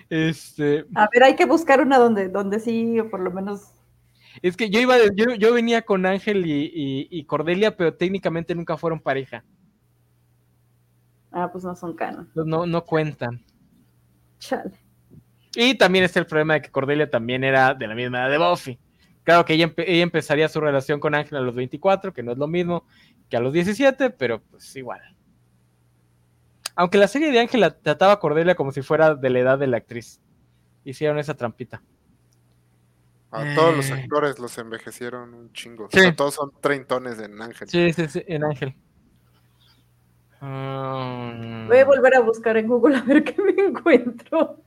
S1: Este.
S3: A ver, hay que buscar una donde, donde sí, o por lo menos.
S1: Es que yo iba, yo, yo venía con Ángel y, Cordelia, pero técnicamente nunca fueron pareja.
S3: Ah, pues no son canon.
S1: No, no cuentan.
S3: Chale.
S1: Y también está el problema de que Cordelia también era de la misma edad de Buffy. Claro que ella, empezaría su relación con Ángel a los 24, que no es lo mismo que a los 17, pero pues igual. Aunque la serie de Ángel trataba a Cordelia como si fuera de la edad de la actriz. Hicieron esa trampita.
S2: A todos los eh. actores los envejecieron un chingo. todos son treintones en Ángel.
S1: Sí, sí, sí, en Ángel.
S3: Voy a volver a buscar en Google a ver qué me encuentro.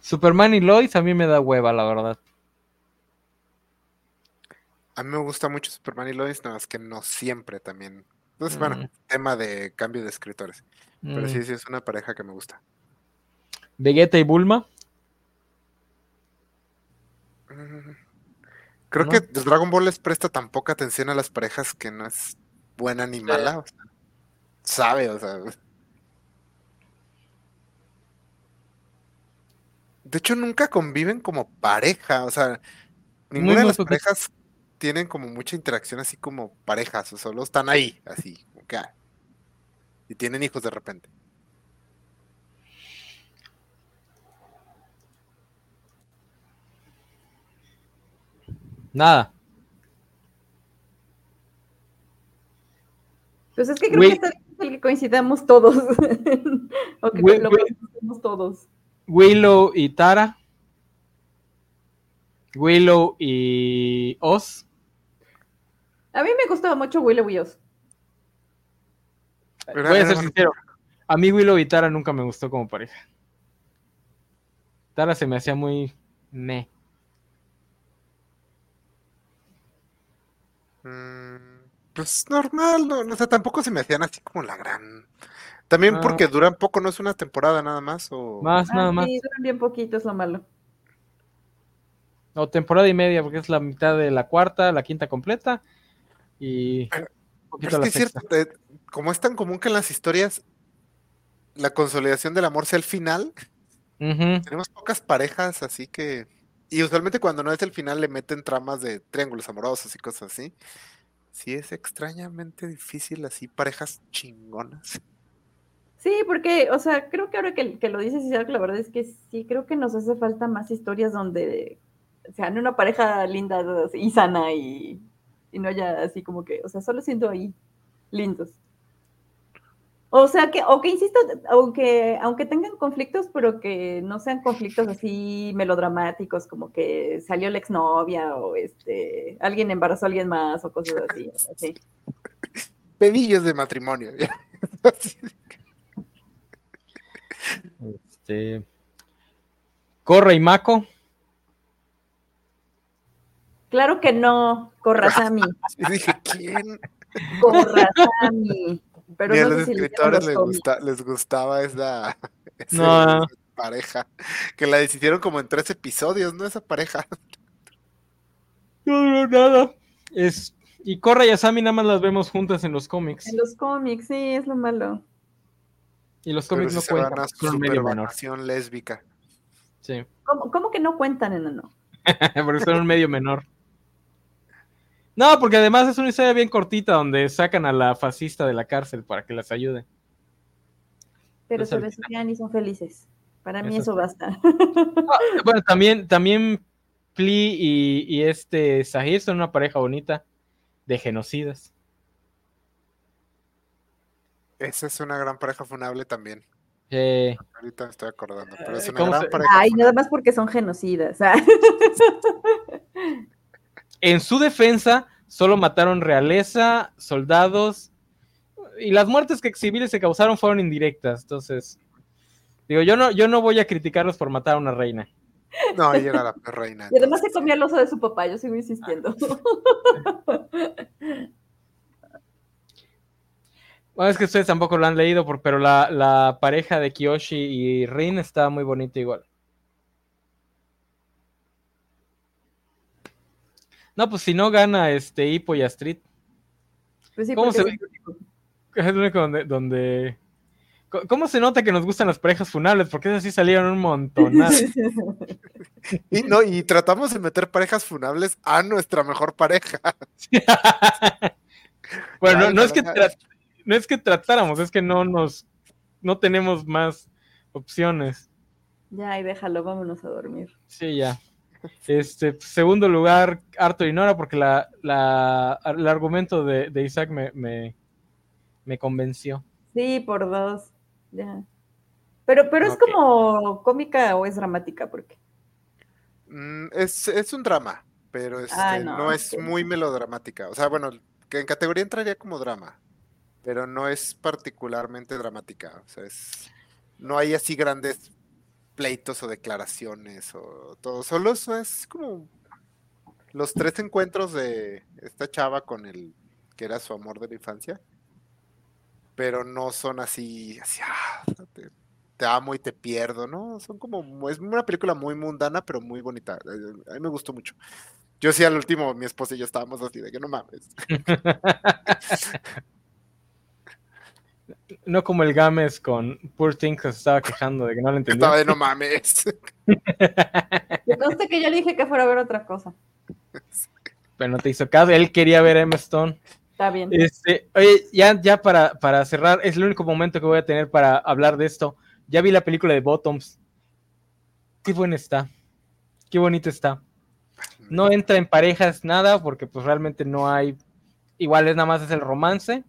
S1: Superman y Lois a mí me da hueva, la verdad.
S2: A mí me gusta mucho Superman y Lois, nada más que no siempre también. Entonces, bueno, mm. tema de cambio de escritores. Pero sí, mm. sí, es una pareja que me gusta.
S1: Vegeta y Bulma.
S2: Creo que Dragon Ball les presta tan poca atención a las parejas que no es buena ni mala. sabe, o sea. De hecho, nunca conviven como pareja, o sea, ninguna de las parejas tienen como mucha interacción así como parejas, o solo están ahí, así, como que, ah, y tienen hijos de repente.
S1: Nada.
S3: Pues es que creo que es el que coincidamos todos. o que lo coincidamos todos.
S1: Willow y Tara. Willow y Oz.
S3: A mí me gustaba mucho Willow y Oz.
S1: Voy a ser sincero. A mí Willow y Tara nunca me gustó como pareja. Tara se me hacía muy me.
S2: Mm, pues normal, no, o sea, tampoco se me hacían así como la gran. También porque duran poco, no es una temporada nada más o.
S1: Más, nada ah, más.
S3: Sí, duran bien poquito, es lo malo.
S1: O temporada y media, porque es la mitad de la cuarta, la quinta completa. Y.
S2: es que es cierto, como es tan común que en las historias la consolidación del amor sea el final, tenemos pocas parejas, así que y usualmente cuando no es el final le meten tramas de triángulos amorosos y cosas así. Sí, es extrañamente difícil así, parejas chingonas.
S3: Sí, porque, o sea, creo que ahora que, lo dices, la verdad es que sí, creo que nos hace falta más historias donde sean una pareja linda y sana y, y no haya así como que, o sea, solo siendo ahí lindos. O sea que, o que insisto, aunque, aunque tengan conflictos, pero que no sean conflictos así melodramáticos, como que salió la exnovia o este alguien embarazó a alguien más o cosas así. así.
S2: Pedillos de matrimonio.
S1: este. Corre y Maco.
S3: Claro que no, Corrazami.
S2: dije, ¿quién?
S3: Corrazami.
S2: Pero a los escritores les, gustaba esa, pareja. Que la decidieron como en tres episodios, ¿no? Esa pareja.
S1: No, no, nada. Es, y Corra y Asami nada más las vemos juntas en los cómics.
S3: En los cómics, sí, es lo malo.
S1: Y los cómics no cuentan.
S2: Son medio menor. lésbica.
S1: Sí.
S3: ¿Cómo, ¿Cómo, que no cuentan, enano?
S1: Porque son un medio menor. No, porque además es una historia bien cortita donde sacan a la fascista de la cárcel para que las ayude.
S3: Pero se besan y son felices. Para mí eso basta.
S1: Ah, bueno, también, también Pli y, este Sahir son una pareja bonita de genocidas.
S2: Esa es una gran pareja funable también. Ahorita me estoy acordando, pero es una
S3: gran pareja. Ay, nada más porque son genocidas. Ah.
S1: En su defensa, solo mataron realeza, soldados, y las muertes que civiles se causaron fueron indirectas. Entonces, digo, yo no, yo no voy a criticarlos por matar a una reina.
S2: No, ella era la reina.
S3: Y además se comía el oso de su papá, yo sigo insistiendo.
S1: Bueno, es que ustedes tampoco lo han leído, pero la, la pareja de Kiyoshi y Rin está muy bonita igual. No, pues si no gana este Hippo y Astrid.
S3: Pues sí, ¿Cómo se ve?
S1: Es el único donde, ¿Cómo se nota que nos gustan las parejas funables? Porque esas sí salieron un montón.
S2: y, no, y tratamos de meter parejas funables a nuestra mejor pareja.
S1: bueno, no, es que no es que tratáramos, es que no nos no tenemos más opciones.
S3: Ya, y déjalo, vámonos a dormir.
S1: Sí, ya. Este, segundo lugar, Arthur y Nora, porque la, el argumento de, Isaac me, me, convenció.
S3: Sí, por dos. Ya. Pero, pero es como cómica o es dramática, porque.
S2: Mm, es, un drama, pero este, ah, no, es muy melodramática. O sea, bueno, que en categoría entraría como drama, pero no es particularmente dramática. O sea, es, no hay así grandes pleitos o declaraciones o todo. Solo eso es como los tres encuentros de esta chava con el que era su amor de la infancia. Pero no son así, así ah, te, amo y te pierdo, ¿no? Son como, es una película muy mundana, pero muy bonita. A mí me gustó mucho. Yo sí al último, mi esposa y yo estábamos así de que no mames.
S1: No como el Games con Poor Things que se estaba quejando de que no lo entendía.
S2: Estaba de no mames.
S3: Me consta que yo le dije que fuera a ver otra cosa.
S1: Pero no te hizo caso, él quería ver Emma Stone.
S3: Está bien.
S1: Este, oye, ya, ya para, para cerrar, es el único momento que voy a tener para hablar de esto. Ya vi la película de Bottoms. Qué buena está. Qué bonita está. No entra en parejas nada, porque pues realmente no hay. Igual es nada más es el romance.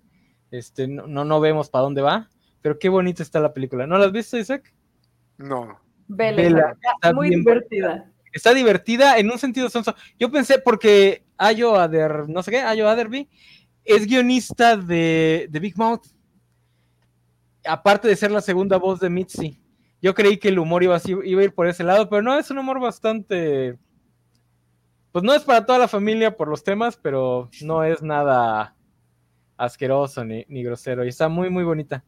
S1: Este, no, no, vemos para dónde va. Pero qué bonita está la película. ¿No la has visto, Isaac?
S2: No.
S3: Vela, está muy divertida.
S1: Está divertida en un sentido sonso. Yo pensé, porque Ayo Ader, no sé qué, Ayo Aderby, es guionista de, de Big Mouth. Aparte de ser la segunda voz de Mitzi. Yo creí que el humor iba, iba a ir por ese lado, pero no, es un humor bastante. Pues no es para toda la familia por los temas, pero no es nada asqueroso ni, ni grosero. Y está muy, muy bonita.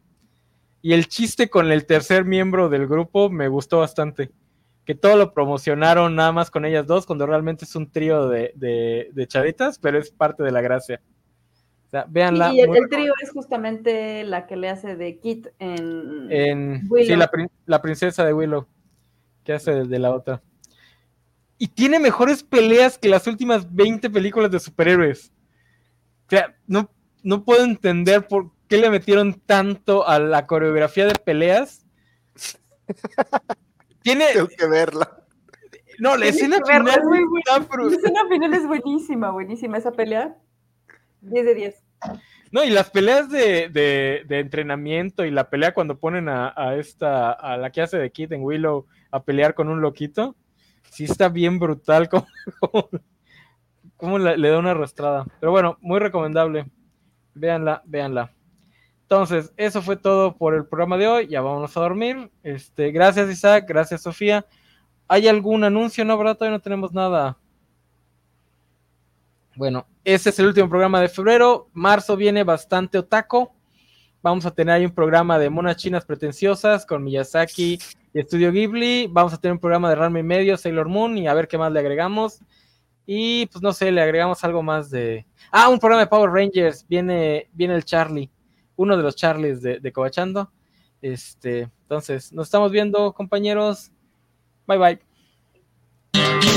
S1: Y el chiste con el tercer miembro del grupo me gustó bastante. Que todo lo promocionaron nada más con ellas dos, cuando realmente es un trío de, de, de chavitas, pero es parte de la gracia. O sea, véanla.
S3: Y el, trío es justamente la que le hace de Kit en.
S1: en sí, la, la, princesa de Willow, que hace de la otra. Y tiene mejores peleas que las últimas 20 películas de superhéroes. O sea, no, no puedo entender por qué le metieron tanto a la coreografía de peleas.
S2: Tiene. Tengo que verla.
S1: No, la escena final es muy
S3: buena. La escena final es buenísima, buenísima esa pelea. 10 de 10.
S1: No, y las peleas de, de, de, entrenamiento y la pelea cuando ponen a, a, esta, a la que hace de Kid en Willow a pelear con un loquito, sí está bien brutal como, como, le da una arrastrada. Pero bueno, muy recomendable. Véanla, véanla. Entonces, eso fue todo por el programa de hoy. Ya vámonos a dormir. Este, gracias, Isaac. Gracias, Sofía. ¿Hay algún anuncio? No, ¿verdad? Todavía no tenemos nada. Bueno, ese es el último programa de febrero. Marzo viene bastante otaco. Vamos a tener ahí un programa de monas chinas pretenciosas con Miyazaki y Estudio Ghibli. Vamos a tener un programa de Ranma y medio, Sailor Moon, y a ver qué más le agregamos. Y pues no sé, le agregamos algo más de. Ah, un programa de Power Rangers. Viene, viene el Charlie, uno de los Charlies de, de Covachando. Este, entonces, nos estamos viendo, compañeros. Bye bye.